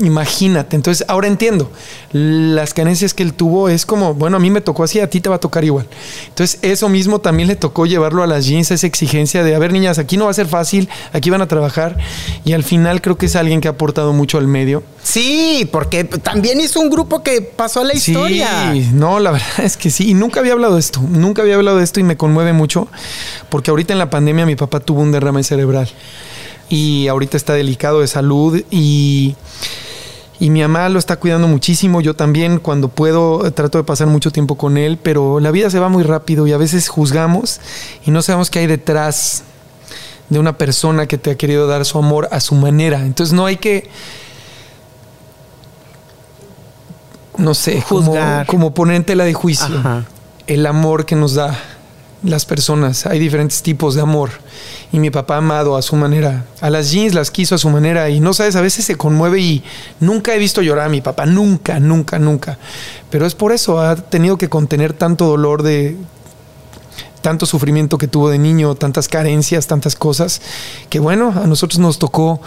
Imagínate, entonces ahora entiendo. Las carencias que él tuvo es como, bueno, a mí me tocó así, a ti te va a tocar igual. Entonces, eso mismo también le tocó llevarlo a las jeans, esa exigencia de, a ver, niñas, aquí no va a ser fácil, aquí van a trabajar. Y al final creo que es alguien que ha aportado mucho al medio. Sí, porque también hizo un grupo que pasó a la historia. Sí, no, la verdad [LAUGHS] es que sí. Y nunca había hablado de esto, nunca había hablado de esto y me conmueve mucho porque ahorita en la pandemia mi papá tuvo un derrame cerebral y ahorita está delicado de salud y, y mi mamá lo está cuidando muchísimo. Yo también cuando puedo eh, trato de pasar mucho tiempo con él, pero la vida se va muy rápido y a veces juzgamos y no sabemos qué hay detrás de una persona que te ha querido dar su amor a su manera. Entonces no hay que no sé, como, Juzgar. como poner en tela de juicio Ajá. el amor que nos da las personas. Hay diferentes tipos de amor. Y mi papá amado a su manera. A las jeans las quiso a su manera. Y no sabes, a veces se conmueve y nunca he visto llorar a mi papá. Nunca, nunca, nunca. Pero es por eso. Ha tenido que contener tanto dolor de tanto sufrimiento que tuvo de niño, tantas carencias, tantas cosas, que bueno, a nosotros nos tocó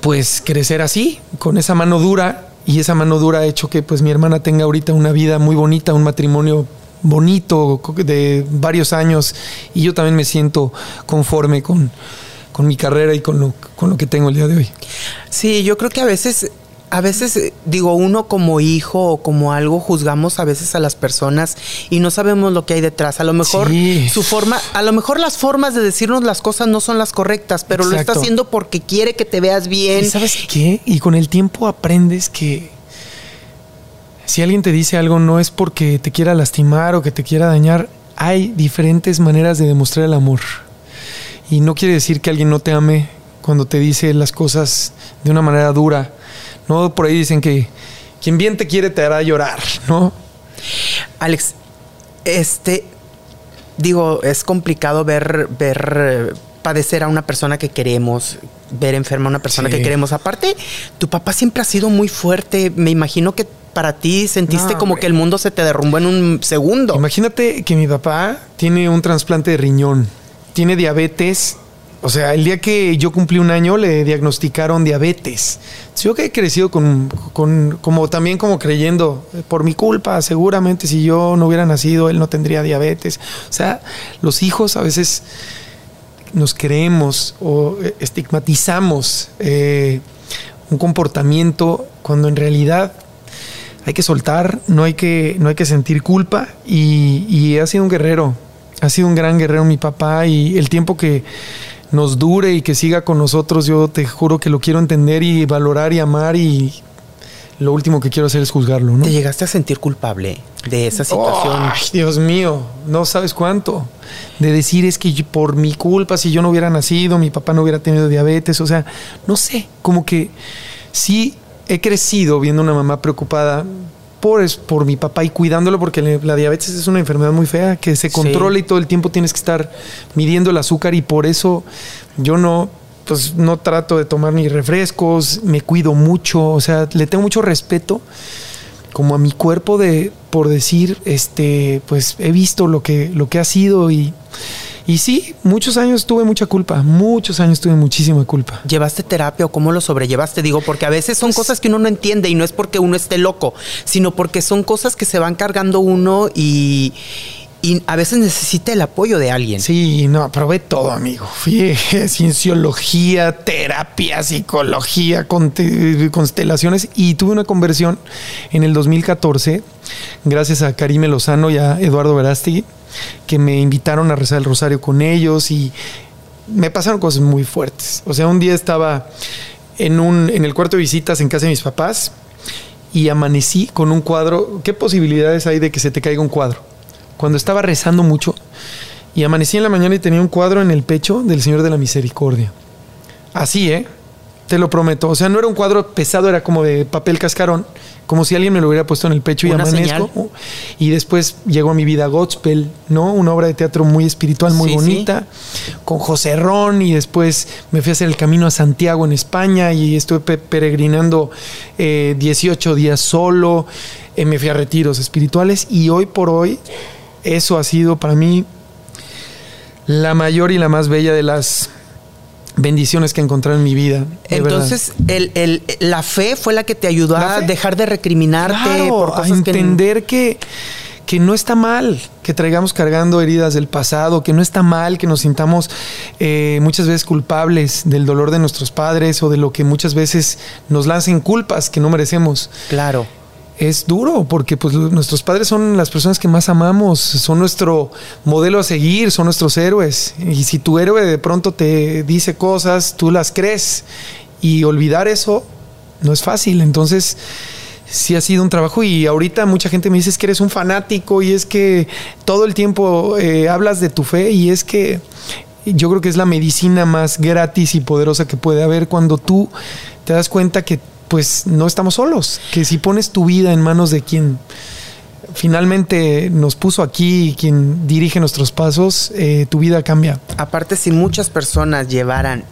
pues crecer así, con esa mano dura y esa mano dura ha hecho que pues mi hermana tenga ahorita una vida muy bonita, un matrimonio bonito de varios años y yo también me siento conforme con, con mi carrera y con lo, con lo que tengo el día de hoy. Sí, yo creo que a veces a veces, eh, digo, uno como hijo o como algo juzgamos a veces a las personas y no sabemos lo que hay detrás. A lo mejor su forma, a lo mejor las formas de decirnos las cosas no son las correctas, pero lo está haciendo porque quiere que te veas bien. ¿Y sabes qué? Y con el tiempo aprendes que si alguien te dice algo no es porque te quiera lastimar o que te quiera dañar, hay diferentes maneras de demostrar el amor. Y no quiere decir que alguien no te ame cuando te dice las cosas de una manera dura. No, por ahí dicen que quien bien te quiere te hará llorar, ¿no? Alex, este digo, es complicado ver ver padecer a una persona que queremos, ver enferma a una persona que queremos. Aparte, tu papá siempre ha sido muy fuerte. Me imagino que para ti sentiste como que el mundo se te derrumbó en un segundo. Imagínate que mi papá tiene un trasplante de riñón, tiene diabetes. O sea, el día que yo cumplí un año le diagnosticaron diabetes. Yo que he crecido con, con, como también como creyendo, por mi culpa, seguramente si yo no hubiera nacido, él no tendría diabetes. O sea, los hijos a veces nos creemos o estigmatizamos eh, un comportamiento cuando en realidad hay que soltar, no hay que, no hay que sentir culpa y, ha sido un guerrero, ha sido un gran guerrero mi papá y el tiempo que nos dure y que siga con nosotros, yo te juro que lo quiero entender y valorar y amar y lo último que quiero hacer es juzgarlo, ¿no? ¿Te llegaste a sentir culpable de esa situación? Ay, Dios mío, no sabes cuánto. De decir es que por mi culpa, si yo no hubiera nacido, mi papá no hubiera tenido diabetes, o sea, no sé, como que sí he crecido viendo una mamá preocupada por, por mi papá y cuidándolo porque la diabetes es una enfermedad muy fea que se controla y todo el tiempo tienes que estar midiendo el azúcar y por eso yo no pues no trato de tomar ni refrescos, me cuido mucho, o sea, le tengo mucho respeto como a mi cuerpo de por decir este pues he visto lo que lo que ha sido y y sí, muchos años tuve mucha culpa, muchos años tuve muchísima culpa. ¿Llevaste terapia o cómo lo sobrellevaste? Digo, porque a veces son pues cosas que uno no entiende y no es porque uno esté loco, sino porque son cosas que se van cargando uno y, a veces necesita el apoyo de alguien. Sí, no, probé todo, amigo. Fui [LAUGHS] cienciología, terapia, psicología, constelaciones y tuve una conversión en el 2014 gracias a Karime Lozano y a Eduardo Verástegui que me invitaron a rezar el rosario con ellos y me pasaron cosas muy fuertes. O sea, un día estaba en, un, en el cuarto de visitas en casa de mis papás y amanecí con un cuadro. ¿Qué posibilidades hay de que se te caiga un cuadro? Cuando estaba rezando mucho y amanecí en la mañana y tenía un cuadro en el pecho del Señor de la Misericordia. Así, ¿eh? Te lo prometo. O sea, no era un cuadro pesado, era como de papel cascarón, como si alguien me lo hubiera puesto en el pecho y amanezco. Y después llegó a mi vida Godspell, ¿no? Una obra de teatro muy espiritual, muy bonita, con José Ron. Y después me fui a hacer el camino a Santiago en España y estuve peregrinando 18 eh, días solo. Eh, me fui a retiros espirituales y hoy por hoy eso ha sido para mí la mayor y la más bella de las bendiciones que encontré en mi vida. Entonces, el, la fe fue la que te ayudó a dejar de recriminarte por cosas a entender que, que, no está mal que traigamos cargando heridas del pasado, que no está mal que nos sintamos eh, muchas veces culpables del dolor de nuestros padres o de lo que muchas veces nos lancen culpas que no merecemos. Claro es duro porque pues nuestros padres son las personas que más amamos, son nuestro modelo a seguir, son nuestros héroes. Y si tu héroe de pronto te dice cosas, tú las crees y olvidar eso no es fácil. Entonces, sí ha sido un trabajo y ahorita mucha gente me dice que eres un fanático y es que todo el tiempo eh, hablas de tu fe y es que yo creo que es la medicina más gratis y poderosa que puede haber cuando tú te das cuenta que pues no estamos solos. Que si pones tu vida en manos de quien finalmente nos puso aquí, quien dirige nuestros pasos, eh, tu vida cambia. Aparte, si muchas personas llevaran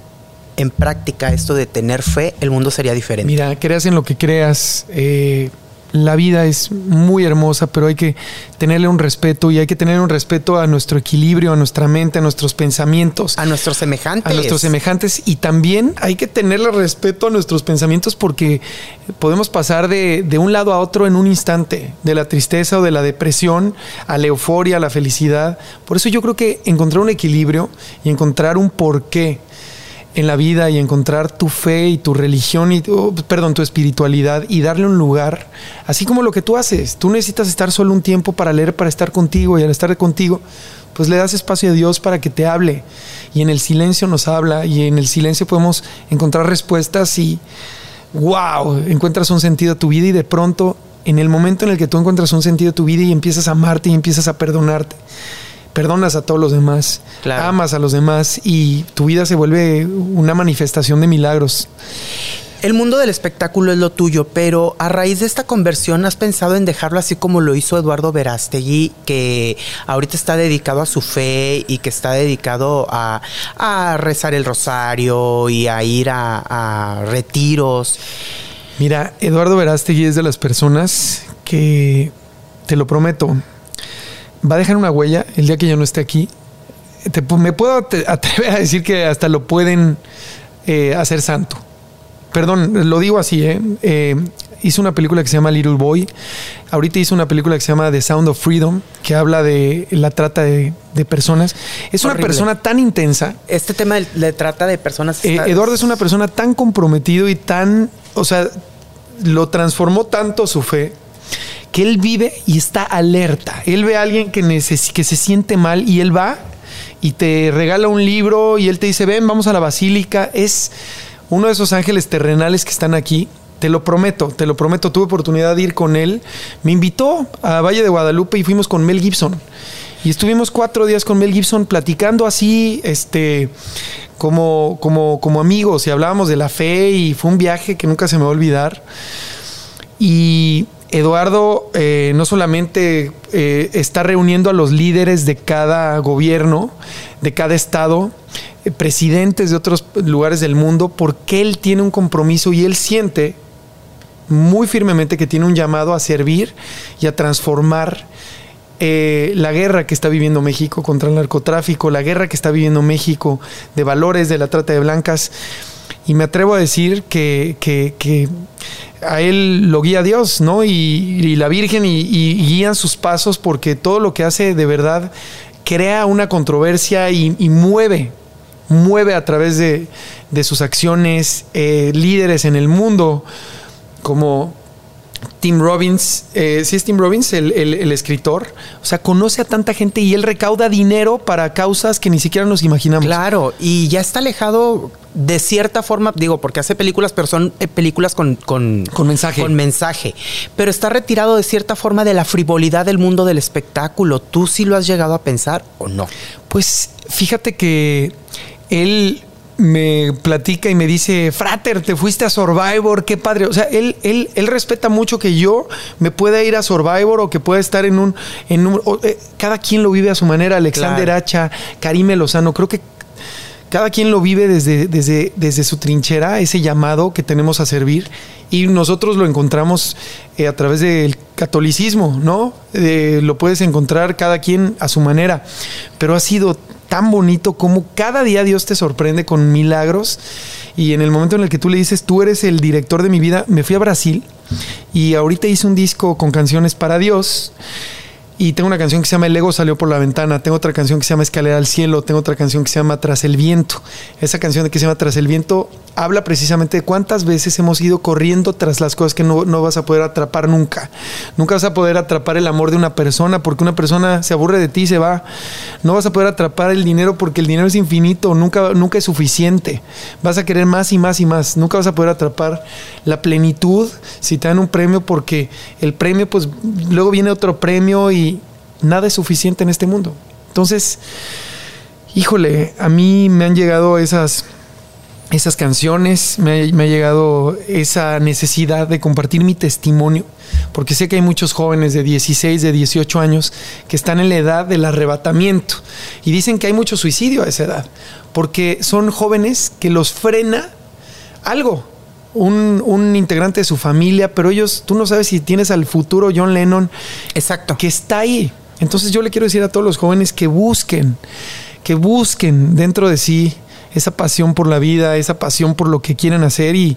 en práctica esto de tener fe, el mundo sería diferente. Mira, creas en lo que creas. Eh, la vida es muy hermosa, pero hay que tenerle un respeto y hay que tener un respeto a nuestro equilibrio, a nuestra mente, a nuestros pensamientos. A nuestros semejantes. A nuestros semejantes. Y también hay que tenerle respeto a nuestros pensamientos porque podemos pasar de, de un lado a otro en un instante, de la tristeza o de la depresión a la euforia, a la felicidad. Por eso yo creo que encontrar un equilibrio y encontrar un porqué en la vida y encontrar tu fe y tu religión y oh, perdón, tu espiritualidad y darle un lugar, así como lo que tú haces. Tú necesitas estar solo un tiempo para leer, para estar contigo y al estar contigo, pues le das espacio a Dios para que te hable y en el silencio nos habla y en el silencio podemos encontrar respuestas y wow, encuentras un sentido a tu vida y de pronto en el momento en el que tú encuentras un sentido a tu vida y empiezas a amarte y empiezas a perdonarte perdonas a todos los demás, amas a los demás y tu vida se vuelve una manifestación de milagros. El mundo del espectáculo es lo tuyo, pero a raíz de esta conversión has pensado en dejarlo así como lo hizo Eduardo Verástegui, que ahorita está dedicado a su fe y que está dedicado a, rezar el rosario y a ir a, a retiros. Mira, Eduardo Verástegui es de las personas que, te lo prometo, va a dejar una huella el día que yo no esté aquí. me puedo atrever a decir que hasta lo pueden eh, hacer santo. Perdón, lo digo así, ¿eh? ¿eh? Hizo una película que se llama Little Boy. Ahorita hizo una película que se llama The Sound of Freedom, que habla de la trata de, personas. Es una persona tan intensa. Este tema de, trata de personas. Eh, Eduardo es una persona tan comprometido y tan. O sea, lo transformó tanto su fe él vive y está alerta. Él ve a alguien que, que se siente mal y él va y te regala un libro y él te dice, ven, vamos a la basílica. Es uno de esos ángeles terrenales que están aquí. Te lo prometo, te lo prometo. Tuve oportunidad de ir con él. Me invitó a Valle de Guadalupe y fuimos con Mel Gibson. Y estuvimos cuatro días con Mel Gibson platicando así, este, como, como, como amigos y hablábamos de la fe y fue un viaje que nunca se me va a olvidar. Y Eduardo eh, no solamente eh, está reuniendo a los líderes de cada gobierno, de cada estado, eh, presidentes de otros lugares del mundo, porque él tiene un compromiso y él siente muy firmemente que tiene un llamado a servir y a transformar la guerra que está viviendo México contra el narcotráfico, la guerra que está viviendo México de valores, de la trata de blancas. Y me atrevo a decir que, que a él lo guía Dios, ¿no? Y, la Virgen y, guían sus pasos porque todo lo que hace de verdad crea una controversia y, mueve, mueve a través de, sus acciones eh, líderes en el mundo, como Tim Robbins, eh, sí es Tim Robbins, el, escritor, o sea, conoce a tanta gente y él recauda dinero para causas que ni siquiera nos imaginamos. Claro, y ya está alejado de cierta forma, digo, porque hace películas, pero son eh, películas con, con, mensaje. Con mensaje. Pero está retirado de cierta forma de la frivolidad del mundo del espectáculo. ¿Tú sí lo has llegado a pensar o no? Pues fíjate que él me platica y me dice, Frater, te fuiste a Survivor, qué padre. O sea, él, él, él respeta mucho que yo me pueda ir a Survivor o que pueda estar en un... En un eh, cada quien lo vive a su manera. Alexander Hacha, Karime Lozano, creo que cada quien lo vive desde, desde, desde su trinchera, ese llamado que tenemos a servir. Y nosotros lo encontramos eh, a través del catolicismo, ¿no? lo puedes encontrar cada quien a su manera. Pero ha sido tan bonito como cada día Dios te sorprende con milagros. Y en el momento en el que tú le dices, tú eres el director de mi vida, me fui a Brasil y ahorita hice un disco con canciones para Dios. Y tengo una canción que se llama El ego salió por la ventana, tengo otra canción que se llama Escalera al cielo, tengo otra canción que se llama Tras el viento. Esa canción que se llama Tras el viento habla precisamente de cuántas veces hemos ido corriendo tras las cosas que no, vas a poder atrapar nunca. Nunca vas a poder atrapar el amor de una persona porque una persona se aburre de ti y se va. No vas a poder atrapar el dinero porque el dinero es infinito, nunca, nunca es suficiente. Vas a querer más y más y más. Nunca vas a poder atrapar la plenitud si te dan un premio porque el premio pues luego viene otro premio y nada es suficiente en este mundo. Entonces, híjole, a mí me han llegado esas, esas canciones, me ha, llegado esa necesidad de compartir mi testimonio, porque sé que hay muchos jóvenes de 16, de 18 años que están en la edad del arrebatamiento y dicen que hay mucho suicidio a esa edad, porque son jóvenes que los frena algo, un, un integrante de su familia, pero ellos, tú no sabes si tienes al futuro John Lennon. Exacto. Que está ahí. Entonces yo le quiero decir a todos los jóvenes que busquen, que busquen dentro de sí esa pasión por la vida, esa pasión por lo que quieren hacer y,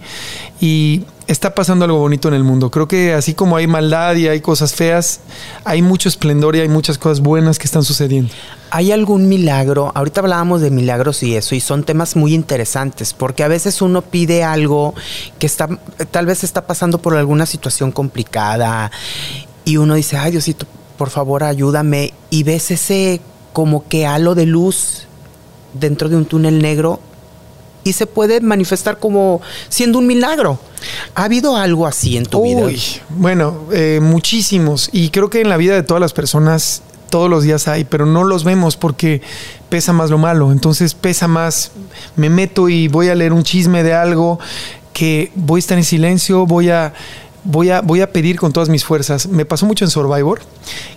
está pasando algo bonito en el mundo. Creo que así como hay maldad y hay cosas feas, hay mucho esplendor y hay muchas cosas buenas que están sucediendo. ¿Hay algún milagro? Ahorita hablábamos de milagros y eso, y son temas muy interesantes, porque a veces uno pide algo que está, tal vez está pasando por alguna situación complicada, y uno dice, ay Diosito, por favor ayúdame, y ves ese como que halo de luz dentro de un túnel negro y se puede manifestar como siendo un milagro. ¿Ha habido algo así en tu Uy? Bueno, eh, muchísimos. Y creo que en la vida de todas las personas todos los días hay, pero no los vemos porque pesa más lo malo. Entonces pesa más, me meto y voy a leer un chisme de algo que voy a estar en silencio, voy a voy a, voy a pedir con todas mis fuerzas. Me pasó mucho en Survivor,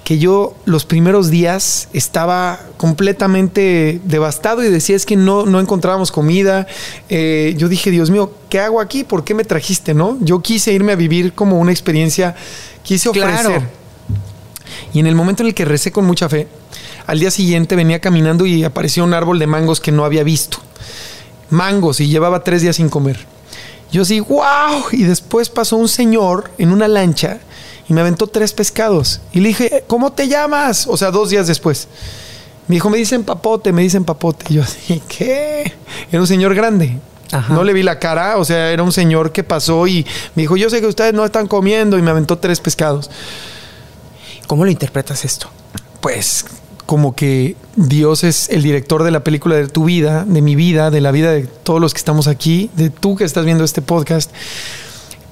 que yo los primeros días estaba completamente devastado y decía es que no, no encontrábamos comida. Eh, yo dije, Dios mío, ¿qué hago aquí? ¿Por qué me trajiste? ¿No? Yo quise irme a vivir como una experiencia, quise ofrecer. Claro. Y en el momento en el que recé con mucha fe, al día siguiente venía caminando y apareció un árbol de mangos que no había visto. Mangos y llevaba tres días sin comer. Yo así, wow. Y después pasó un señor en una lancha y me aventó tres pescados. Y le dije, ¿cómo te llamas? O sea, dos días después. Me dijo, me dicen papote, me dicen papote. Y yo así, ¿qué? Era un señor grande. Ajá. No le vi la cara, o sea, era un señor que pasó y me dijo, yo sé que ustedes no están comiendo y me aventó tres pescados. ¿Cómo lo interpretas esto? Pues como que Dios es el director de la película de tu vida, de mi vida, de la vida de todos los que estamos aquí, de tú que estás viendo este podcast.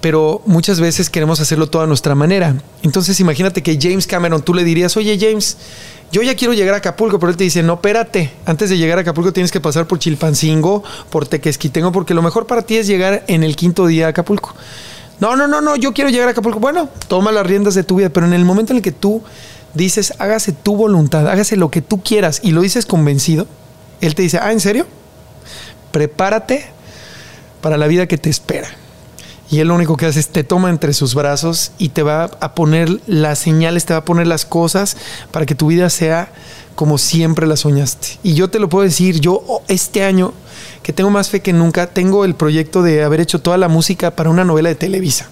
Pero muchas veces queremos hacerlo toda a nuestra manera. Entonces imagínate que James Cameron, tú le dirías, oye James, yo ya quiero llegar a Acapulco, pero él te dice, no, espérate, antes de llegar a Acapulco tienes que pasar por Chilpancingo, por Tequesquitengo, porque lo mejor para ti es llegar en el quinto día a Acapulco. No, no, no, no, yo quiero llegar a Acapulco. Bueno, toma las riendas de tu vida, pero en el momento en el que tú dices, hágase tu voluntad, hágase lo que tú quieras y lo dices convencido, Él te dice, ah, ¿en serio? Prepárate para la vida que te espera. Y Él lo único que hace es te toma entre sus brazos y te va a poner las señales, te va a poner las cosas para que tu vida sea como siempre la soñaste. Y yo te lo puedo decir, yo oh, este año que tengo más fe que nunca, tengo el proyecto de haber hecho toda la música para una novela de Televisa,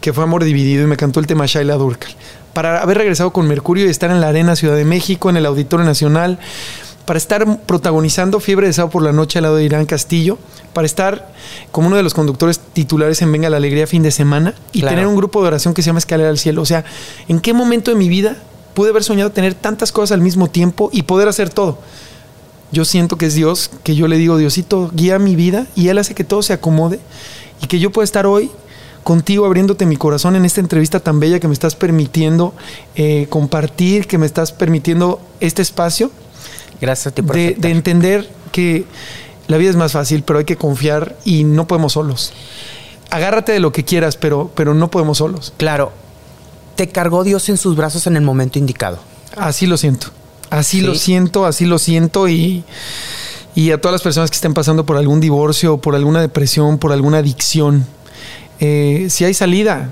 que fue Amor Dividido y me cantó el tema Shaila Durkal para haber regresado con Mercurio y estar en la Arena Ciudad de México, en el Auditorio Nacional, para estar protagonizando Fiebre de Sábado por la Noche al lado de Irán Castillo, para estar como uno de los conductores titulares en Venga la Alegría fin de semana y Claro. tener un grupo de oración que se llama Escalera al Cielo. O sea, ¿en qué momento de mi vida pude haber soñado tener tantas cosas al mismo tiempo y poder hacer todo? Yo siento que es Dios, que yo le digo, Diosito, guía mi vida y Él hace que todo se acomode y que yo pueda estar hoy contigo abriéndote mi corazón en esta entrevista tan bella que me estás permitiendo eh, compartir, que me estás permitiendo este espacio Gracias a ti por de, de entender que la vida es más fácil, pero hay que confiar y no podemos solos. Agárrate de lo que quieras, pero, pero no podemos solos. Claro, te cargó Dios en sus brazos en el momento indicado. Así lo siento. Así Sí. lo siento, así lo siento y, y a todas las personas que estén pasando por algún divorcio, por alguna depresión, por alguna adicción, eh, si hay salida,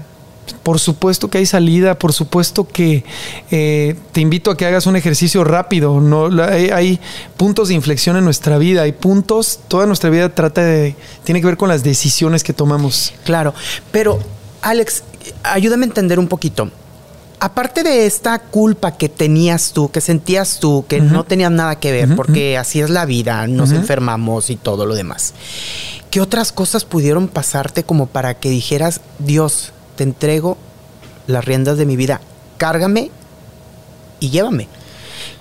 por supuesto que hay salida, por supuesto que eh, te invito a que hagas un ejercicio rápido. No, hay, hay puntos de inflexión en nuestra vida, hay puntos, toda nuestra vida trata de, tiene que ver con las decisiones que tomamos. Claro, pero Alex, ayúdame a entender un poquito. Aparte de esta culpa que tenías tú, que sentías tú, que no tenías nada que ver, porque así es la vida, nos enfermamos y todo lo demás. ¿Qué otras cosas pudieron pasarte como para que dijeras, Dios, te entrego las riendas de mi vida, cárgame y llévame?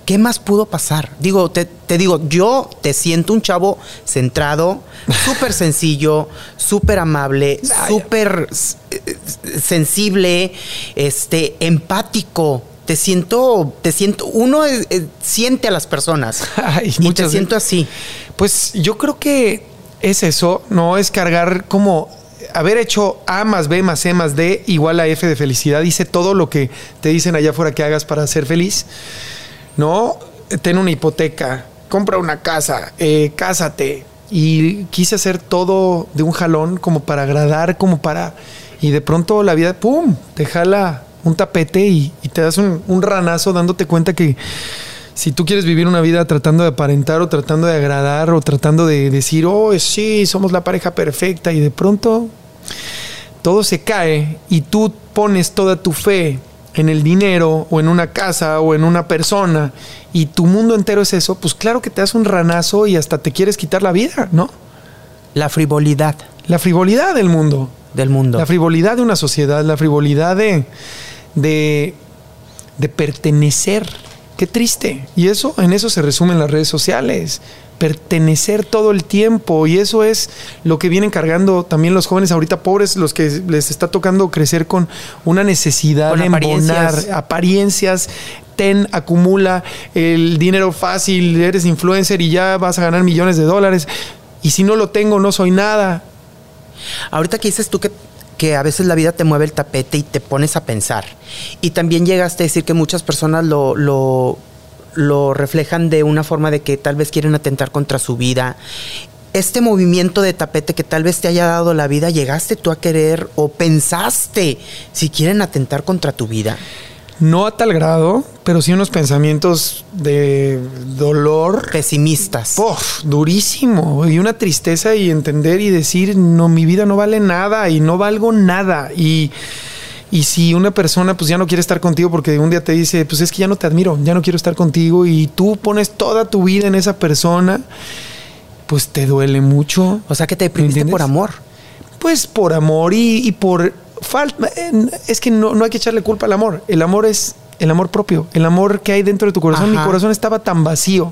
¿Qué más pudo pasar? Digo, te, te digo, yo te siento un chavo centrado, [LAUGHS] súper sencillo, súper amable, súper eh, sensible, este, empático. Te siento, te siento, uno siente a las personas. [LAUGHS] Ay, y te siento así. Pues yo creo que es eso, no es cargar como haber hecho A más B más C más D igual a F de felicidad. Dice todo lo que te dicen allá afuera que hagas para ser feliz. No, ten una hipoteca, compra una casa, eh, cásate, y quise hacer todo de un jalón como para agradar, como para... Y de pronto la vida, ¡pum!, te jala un tapete y, te das un, un, ranazo dándote cuenta que si tú quieres vivir una vida tratando de aparentar o tratando de agradar o tratando de decir, oh, sí, somos la pareja perfecta y de pronto todo se cae y tú pones toda tu fe en el dinero o en una casa o en una persona y tu mundo entero es eso, pues claro que te das un ranazo y hasta te quieres quitar la vida, ¿no? La frivolidad. La frivolidad del mundo. Del mundo. La frivolidad de una sociedad, la frivolidad de, de, de pertenecer Qué triste. Y eso, en eso se resumen las redes sociales. Pertenecer todo el tiempo. Y eso es lo que vienen cargando también los jóvenes ahorita pobres, los que les está tocando crecer con una necesidad de apariencias. apariencias. Ten, acumula el dinero fácil, eres influencer y ya vas a ganar millones de dólares. Y si no lo tengo, no soy nada. Ahorita que dices tú que que a veces la vida te mueve el tapete y te pones a pensar. Y también llegaste a decir que muchas personas lo, lo, lo reflejan de una forma de que tal vez quieren atentar contra su vida. Este movimiento de tapete que tal vez te haya dado la vida, ¿llegaste tú a querer o pensaste si quieren atentar contra tu vida? No a tal grado, pero sí unos pensamientos de dolor. Pesimistas. Uf, durísimo. Y una tristeza y entender y decir, no, mi vida no vale nada y no valgo nada. Y, y si una persona pues ya no quiere estar contigo porque un día te dice, pues es que ya no te admiro, ya no quiero estar contigo y tú pones toda tu vida en esa persona, pues te duele mucho. O sea que te deprimiste por amor. Pues por amor y, y por falta, es que no, hay que echarle culpa al amor. El amor es el amor propio, el amor que hay dentro de tu corazón. Mi corazón estaba tan vacío,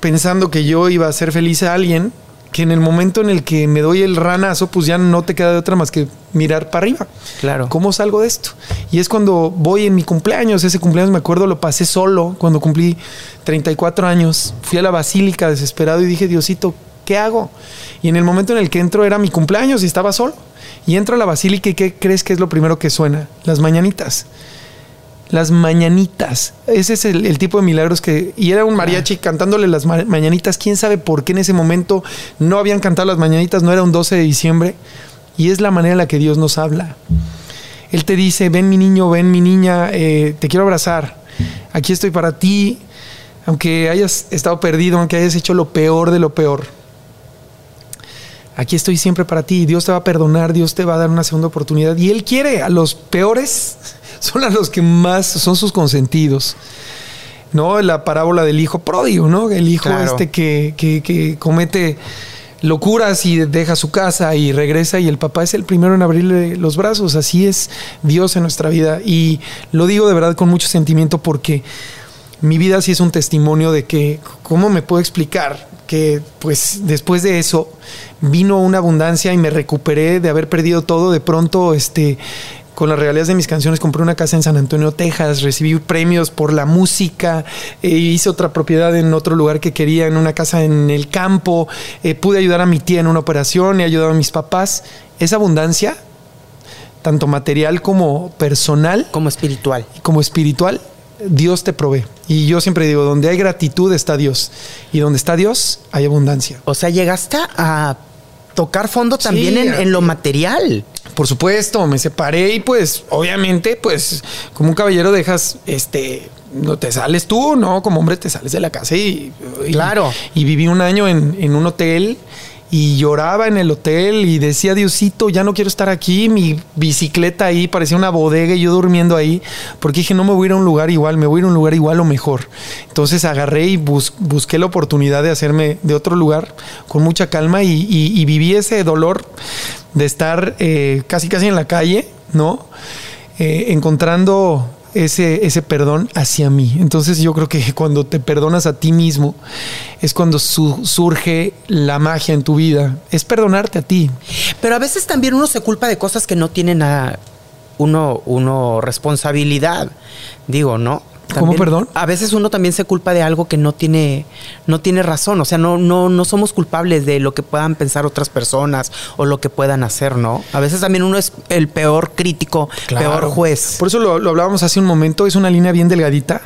pensando que yo iba a ser feliz a alguien, que en el momento en el que me doy el ranazo, pues ya no te queda de otra más que mirar para arriba. Claro. ¿Cómo salgo de esto? Y es cuando voy en mi cumpleaños, ese cumpleaños me acuerdo, lo pasé solo, cuando cumplí 34 años. Fui a la basílica desesperado y dije, Diosito, ¿qué hago? Y en el momento en el que entro era mi cumpleaños y estaba solo. Y entro a la basílica y ¿qué crees que es lo primero que suena? Las mañanitas. Las mañanitas. Ese es el, tipo de milagros que... Y era un mariachi cantándole las mañanitas. ¿Quién sabe por qué en ese momento no habían cantado las mañanitas? No era un 12 de diciembre. Y es la manera en la que Dios nos habla. Él te dice, ven mi niño, ven mi niña, eh, te quiero abrazar. Aquí estoy para ti. Aunque hayas estado perdido, aunque hayas hecho lo peor de lo peor aquí estoy siempre para ti, Dios te va a perdonar, Dios te va a dar una segunda oportunidad. Y Él quiere, a los peores son a los que más son sus consentidos. ¿No? La parábola del hijo pródigo, ¿no? El hijo este que, que, comete locuras y deja su casa y regresa y el papá es el primero en abrirle los brazos. Así es Dios en nuestra vida. Y lo digo de verdad con mucho sentimiento porque mi vida sí es un testimonio de que, ¿cómo me puedo explicar? Que pues después de eso vino una abundancia y me recuperé de haber perdido todo. De pronto, este, con las regalías de mis canciones compré una casa en San Antonio, Texas, recibí premios por la música, eh, hice otra propiedad en otro lugar que quería, en una casa en el campo, eh, pude ayudar a mi tía en una operación, he ayudado a mis papás. Esa abundancia, tanto material como personal. Como espiritual. Como espiritual, Dios te provee. Y yo siempre digo, donde hay gratitud está Dios. Y donde está Dios hay abundancia. O sea, llegaste a tocar fondo también en, lo material. Por supuesto, me separé y pues obviamente pues como un caballero dejas este no te sales tú, ¿no? Como hombre te sales de la casa y, claro. Y, viví un año en, en un hotel y lloraba en el hotel y decía, Diosito, ya no quiero estar aquí, mi bicicleta ahí parecía una bodega y yo durmiendo ahí, porque dije, no me voy a ir a un lugar igual, me voy a ir a un lugar igual o mejor. Entonces agarré y busqué la oportunidad de hacerme de otro lugar con mucha calma y, viví ese dolor de estar eh, casi casi en la calle, ¿no? Eh, encontrando ese, ese perdón hacia mí. Entonces yo creo que cuando te perdonas a ti mismo es cuando surge la magia en tu vida. Es perdonarte a ti. Pero a veces también uno se culpa de cosas que no tienen a uno, uno responsabilidad. Digo, ¿no? ¿Cómo, perdón? A veces uno también se culpa de algo que no tiene, no tiene razón. O sea, no, no, no somos culpables de lo que puedan pensar otras personas o lo que puedan hacer, ¿no? A veces también uno es el peor crítico, peor juez. Por eso lo, lo hablábamos hace un momento, es una línea bien delgadita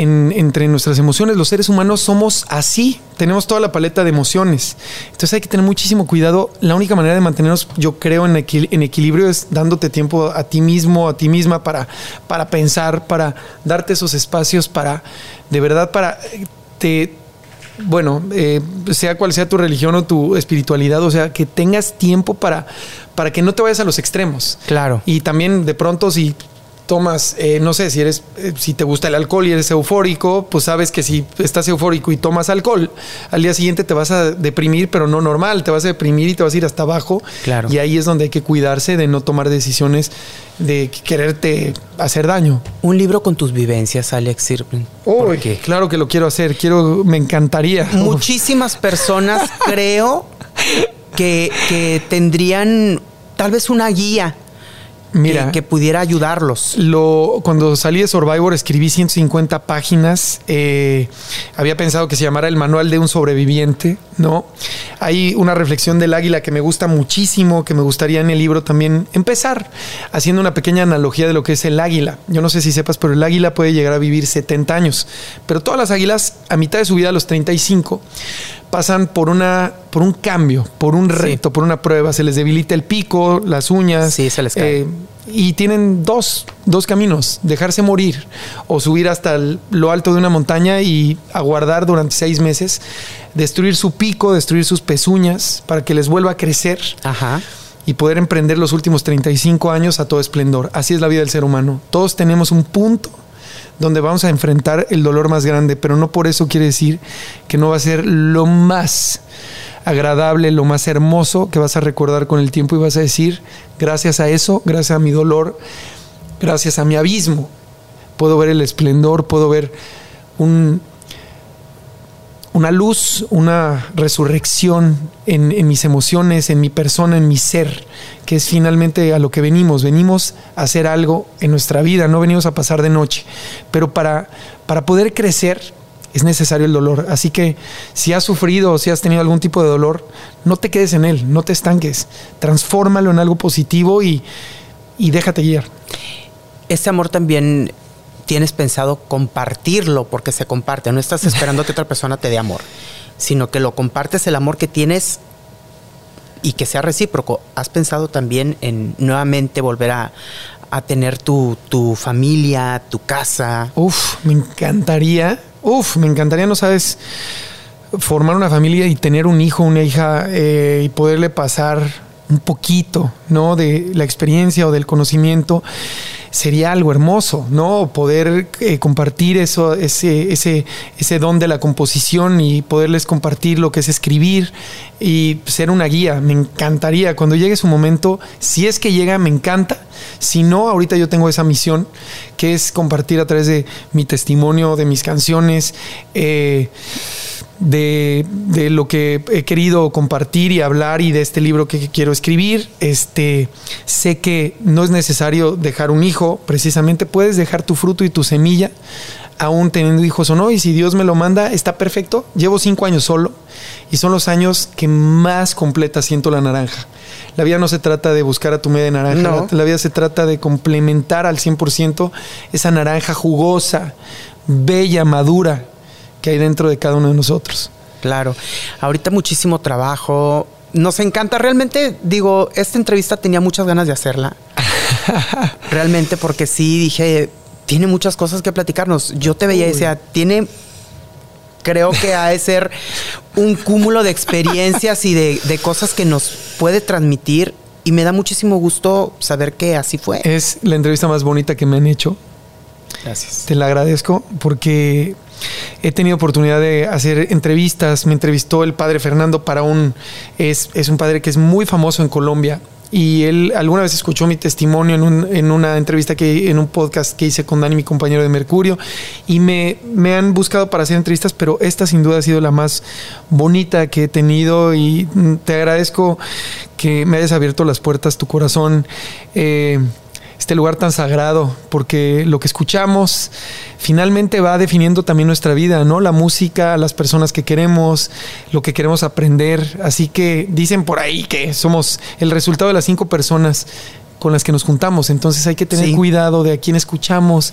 entre nuestras emociones. Los seres humanos somos así, tenemos toda la paleta de emociones. Entonces hay que tener muchísimo cuidado. La única manera de mantenernos, yo creo, en, en equilibrio es dándote tiempo a ti mismo, a ti misma, para, para pensar, para darte esos espacios, para, de verdad, para... Te, bueno, eh, sea cual sea tu religión o tu espiritualidad, o sea, que tengas tiempo para, para que no te vayas a los extremos. Claro. Y también de pronto si tomas, eh, no sé, si eres, eh, si te gusta el alcohol y eres eufórico, pues sabes que si estás eufórico y tomas alcohol, al día siguiente te vas a deprimir, pero no normal, te vas a deprimir y te vas a ir hasta abajo. Claro. Y ahí es donde hay que cuidarse de no tomar decisiones de quererte hacer daño. Un libro con tus vivencias, Alex Sirpin. Uy, claro que lo quiero hacer, quiero, me encantaría. [LAUGHS] Muchísimas personas [LAUGHS] creo que, que tendrían tal vez una guía Mira, que, pudiera ayudarlos. Lo, cuando salí de Survivor escribí 150 páginas. Eh, había pensado que se llamara el manual de un sobreviviente, ¿no? Hay una reflexión del águila que me gusta muchísimo, que me gustaría en el libro también empezar haciendo una pequeña analogía de lo que es el águila. Yo no sé si sepas, pero el águila puede llegar a vivir 70 años. Pero todas las águilas, a mitad de su vida, a los 35, pasan por una por un cambio, por un reto, por una prueba. Se les debilita el pico, las uñas. Sí, se les cae. Eh, y tienen dos, dos caminos, dejarse morir o subir hasta lo alto de una montaña y aguardar durante seis meses, destruir su pico, destruir sus pezuñas para que les vuelva a crecer. Ajá y poder emprender los últimos 35 años a todo esplendor. Así es la vida del ser humano. Todos tenemos un punto donde vamos a enfrentar el dolor más grande, pero no por eso quiere decir que no va a ser lo más agradable, lo más hermoso que vas a recordar con el tiempo y vas a decir, gracias a eso, gracias a mi dolor, gracias a mi abismo, puedo ver el esplendor, puedo ver un, una luz, una resurrección en, mis emociones, en mi persona, en mi ser, que es finalmente a lo que venimos. Venimos a hacer algo en nuestra vida, no venimos a pasar de noche. Pero para, para poder crecer es necesario el dolor. Así que si has sufrido o si has tenido algún tipo de dolor, no te quedes en él, no te estanques. Transfórmalo en algo positivo y, y déjate guiar. Este amor también tienes pensado compartirlo porque se comparte. No estás esperando que otra persona te dé amor, sino que lo compartes el amor que tienes y que sea recíproco. ¿Has pensado también en nuevamente volver a, tener tu, familia, tu casa? Uf, me encantaría. Uf, me encantaría, no sabes, formar una familia y tener un hijo, una hija eh, y poderle pasar un poquito, ¿no? De la experiencia o del conocimiento sería algo hermoso, ¿no? Poder eh, compartir eso, ese, ese, ese don de la composición y poderles compartir lo que es escribir y ser una guía. Me encantaría. Cuando llegue su momento, si es que llega, me encanta. Si no, ahorita yo tengo esa misión que es compartir a través de mi testimonio, de mis canciones. Eh, de, lo que he querido compartir y hablar y de este libro que quiero escribir. Este, sé que no es necesario dejar un hijo, precisamente puedes dejar tu fruto y tu semilla aún teniendo hijos o no, y si Dios me lo manda, está perfecto. Llevo cinco años solo y son los años que más completa siento la naranja. La vida no se trata de buscar a tu media naranja, la vida se trata de complementar al 100% esa naranja jugosa, bella, madura, que hay dentro de cada uno de nosotros. Claro. Ahorita muchísimo trabajo. Nos encanta. Realmente, digo, esta entrevista tenía muchas ganas de hacerla. [LAUGHS] Realmente, porque sí dije, tiene muchas cosas que platicarnos. Yo te veía y decía, tiene. Creo que ha de ser un cúmulo de experiencias y de, de cosas que nos puede transmitir. Y me da muchísimo gusto saber que así fue. Es la entrevista más bonita que me han hecho. Gracias. Te la agradezco porque He tenido oportunidad de hacer entrevistas. Me entrevistó el padre Fernando para un. Es, es un padre que es muy famoso en Colombia. Y él alguna vez escuchó mi testimonio en, un, en, una entrevista que en un podcast que hice con Dani, mi compañero de Mercurio, y me, me, han buscado para hacer entrevistas, pero esta sin duda ha sido la más bonita que he tenido y te agradezco que me hayas abierto las puertas, tu corazón. Eh, este lugar tan sagrado, porque lo que escuchamos finalmente va definiendo también nuestra vida, ¿no? La música, las personas que queremos, lo que queremos aprender. Así que dicen por ahí que somos el resultado de las cinco personas con las que nos juntamos. Entonces hay que tener cuidado de a quién escuchamos,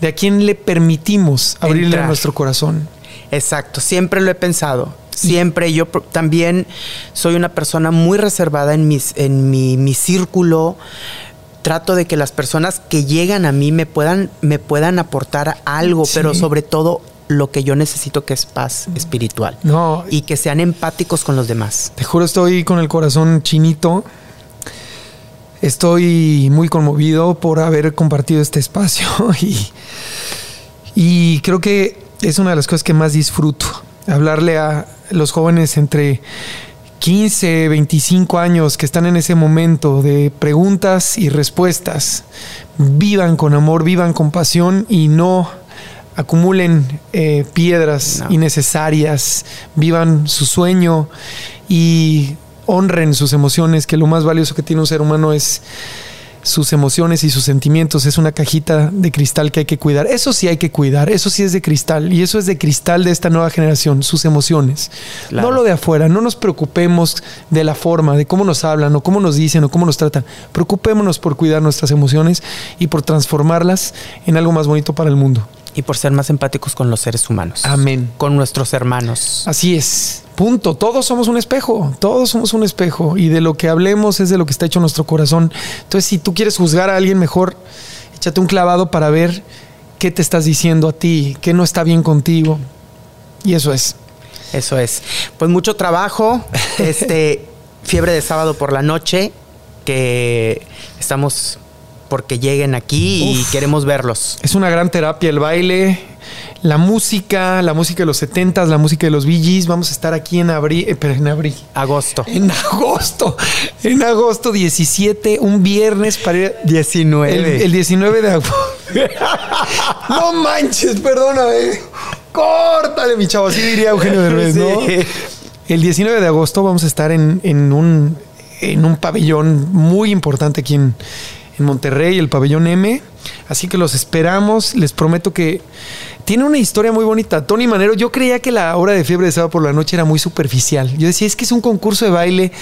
de a quién le permitimos abrirle Entrar. nuestro corazón. Exacto, siempre lo he pensado. Siempre yo también soy una persona muy reservada en, mis, en mi, mi círculo. Trato de que las personas que llegan a mí me puedan, me puedan aportar algo, Sí. pero sobre todo lo que yo necesito que es paz espiritual. No, Y que sean empáticos con los demás. Te juro, estoy con el corazón chinito. Estoy muy conmovido por haber compartido este espacio [LAUGHS] y, y creo que es una de las cosas que más disfruto. Hablarle a los jóvenes entre 15, 25 años que están en ese momento de preguntas y respuestas. Vivan con amor, vivan con pasión y no acumulen eh, piedras No. innecesarias, vivan su sueño y honren sus emociones, que lo más valioso que tiene un ser humano es sus emociones y sus sentimientos. Es una cajita de cristal que hay que cuidar. Eso sí hay que cuidar, eso sí es de cristal y eso es de cristal de esta nueva generación, sus emociones. Claro. No lo de afuera, no nos preocupemos de la forma, de cómo nos hablan o cómo nos dicen o cómo nos tratan. Preocupémonos por cuidar nuestras emociones y por transformarlas en algo más bonito para el mundo. Y por ser más empáticos con los seres humanos. Amén. Con nuestros hermanos. Así es. Punto. Todos somos un espejo. Todos somos un espejo. Y de lo que hablemos es de lo que está hecho nuestro corazón. Entonces, si tú quieres juzgar a alguien, mejor échate un clavado para ver qué te estás diciendo a ti, qué no está bien contigo. Y eso es. Eso es. Pues mucho trabajo. [LAUGHS] Este, fiebre de sábado por la noche. Que estamos porque lleguen aquí y queremos verlos. Es una gran terapia el baile, la música, la música de los 70 la música de los Gees. Vamos a estar aquí en abril, eh, pero en abril. Agosto. En agosto, en agosto 17, un viernes para ir. 19. El, el 19 de agosto. [LAUGHS] no manches, perdóname. Córtale, mi chavo. Así diría Eugenio Derbez, ¿no? [LAUGHS] Sí. El 19 de agosto vamos a estar en, en un, en un pabellón muy importante aquí en, en Monterrey, el pabellón M. Así que los esperamos. Les prometo que tiene una historia muy bonita. Tony Manero, yo creía que la hora de fiebre de sábado por la noche era muy superficial. Yo decía, es que es un concurso de baile.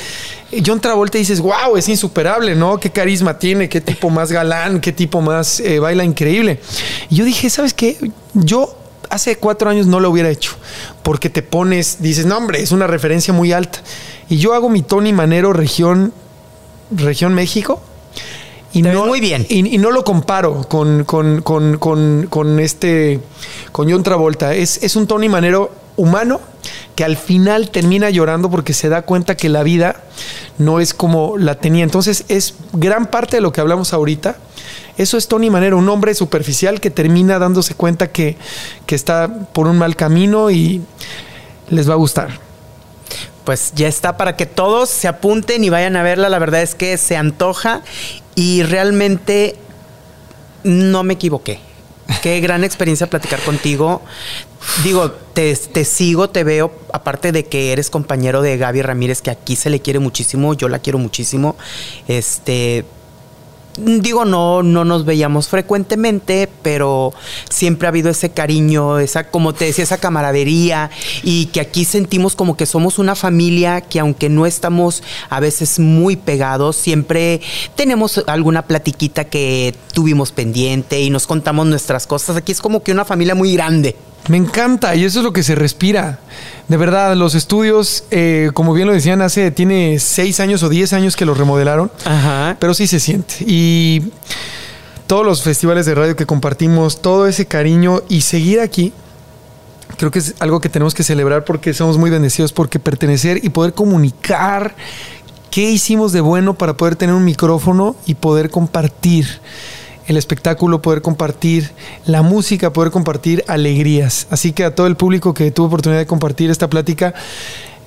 John Travolta dices, wow, es insuperable, ¿no? Qué carisma tiene, qué tipo más galán, qué tipo más eh, baila increíble. Y yo dije, ¿sabes qué? Yo hace cuatro años no lo hubiera hecho. Porque te pones, dices, no, hombre, es una referencia muy alta. Y yo hago mi Tony Manero región, región México. Y Te ves muy bien. Y, y no lo comparo con, con, con, con, con este, con John Travolta. Es, es un Tony Manero humano que al final termina llorando porque se da cuenta que la vida no es como la tenía. Entonces es gran parte de lo que hablamos ahorita. Eso es Tony Manero, un hombre superficial que termina dándose cuenta que, que está por un mal camino y les va a gustar. Pues ya está para que todos se apunten y vayan a verla. La verdad es que se antoja y realmente no me equivoqué. Qué [LAUGHS] gran experiencia platicar contigo. Digo, te, te sigo, te veo, aparte de que eres compañero de Gaby Ramírez, que aquí se le quiere muchísimo, yo la quiero muchísimo. Este, digo, no, no nos veíamos frecuentemente, pero siempre ha habido ese cariño, esa, como te decía, esa camaradería, y que aquí sentimos como que somos una familia que aunque no estamos a veces muy pegados, siempre tenemos alguna platiquita que tuvimos pendiente y nos contamos nuestras cosas. Aquí es como que una familia muy grande. Me encanta y eso es lo que se respira. De verdad, los estudios, eh, como bien lo decían, hace, tiene seis años o diez años que los remodelaron, Ajá. pero sí se siente. Y todos los festivales de radio que compartimos, todo ese cariño y seguir aquí, creo que es algo que tenemos que celebrar porque somos muy bendecidos, porque pertenecer y poder comunicar qué hicimos de bueno para poder tener un micrófono y poder compartir el espectáculo, poder compartir la música, poder compartir alegrías. Así que a todo el público que tuvo oportunidad de compartir esta plática,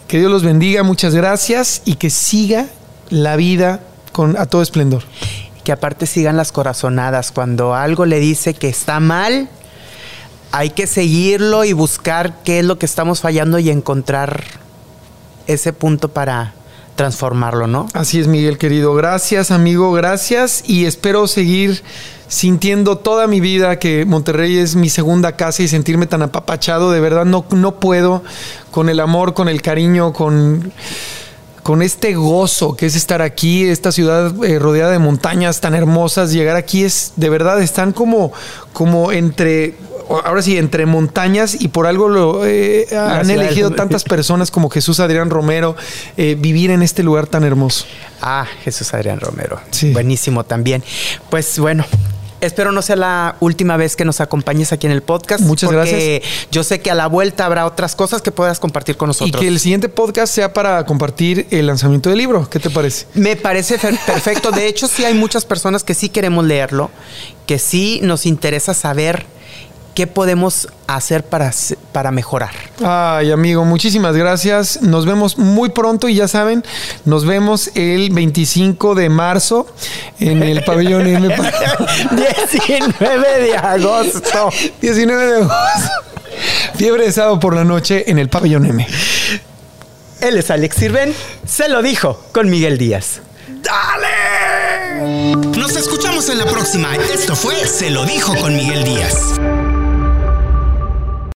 que Dios los bendiga, muchas gracias y que siga la vida con, a todo esplendor. que aparte sigan las corazonadas. Cuando algo le dice que está mal, hay que seguirlo y buscar qué es lo que estamos fallando y encontrar ese punto para transformarlo, ¿no? Así es, Miguel querido. Gracias, amigo, gracias. Y espero seguir sintiendo toda mi vida que Monterrey es mi segunda casa y sentirme tan apapachado. De verdad, no, no puedo con el amor, con el cariño, con, con este gozo que es estar aquí, esta ciudad eh, rodeada de montañas tan hermosas, llegar aquí es, de verdad, están como, como entre ahora sí, entre montañas y por algo lo eh, han elegido tantas [LAUGHS] personas como Jesús Adrián Romero eh, vivir en este lugar tan hermoso. Ah, Jesús Adrián Romero. Sí. Buenísimo también. Pues bueno, Espero no sea la última vez que nos acompañes aquí en el podcast. Muchas porque gracias. Yo sé que a la vuelta habrá otras cosas que puedas compartir con nosotros. Y que el siguiente podcast sea para compartir el lanzamiento del libro. ¿Qué te parece? Me parece perfecto. De hecho, sí hay muchas personas que sí queremos leerlo, que sí nos interesa saber ¿Qué podemos hacer para, para mejorar? Ay, amigo, muchísimas gracias. Nos vemos muy pronto y ya saben, nos vemos el 25 de marzo en el pabellón M. [LAUGHS] 19 de agosto. 19 de agosto. Fiebre de sábado por la noche en el pabellón M. Él es Alex Sirven, se lo dijo con Miguel Díaz. ¡Dale! Nos escuchamos en la próxima. Esto fue Se lo dijo con Miguel Díaz.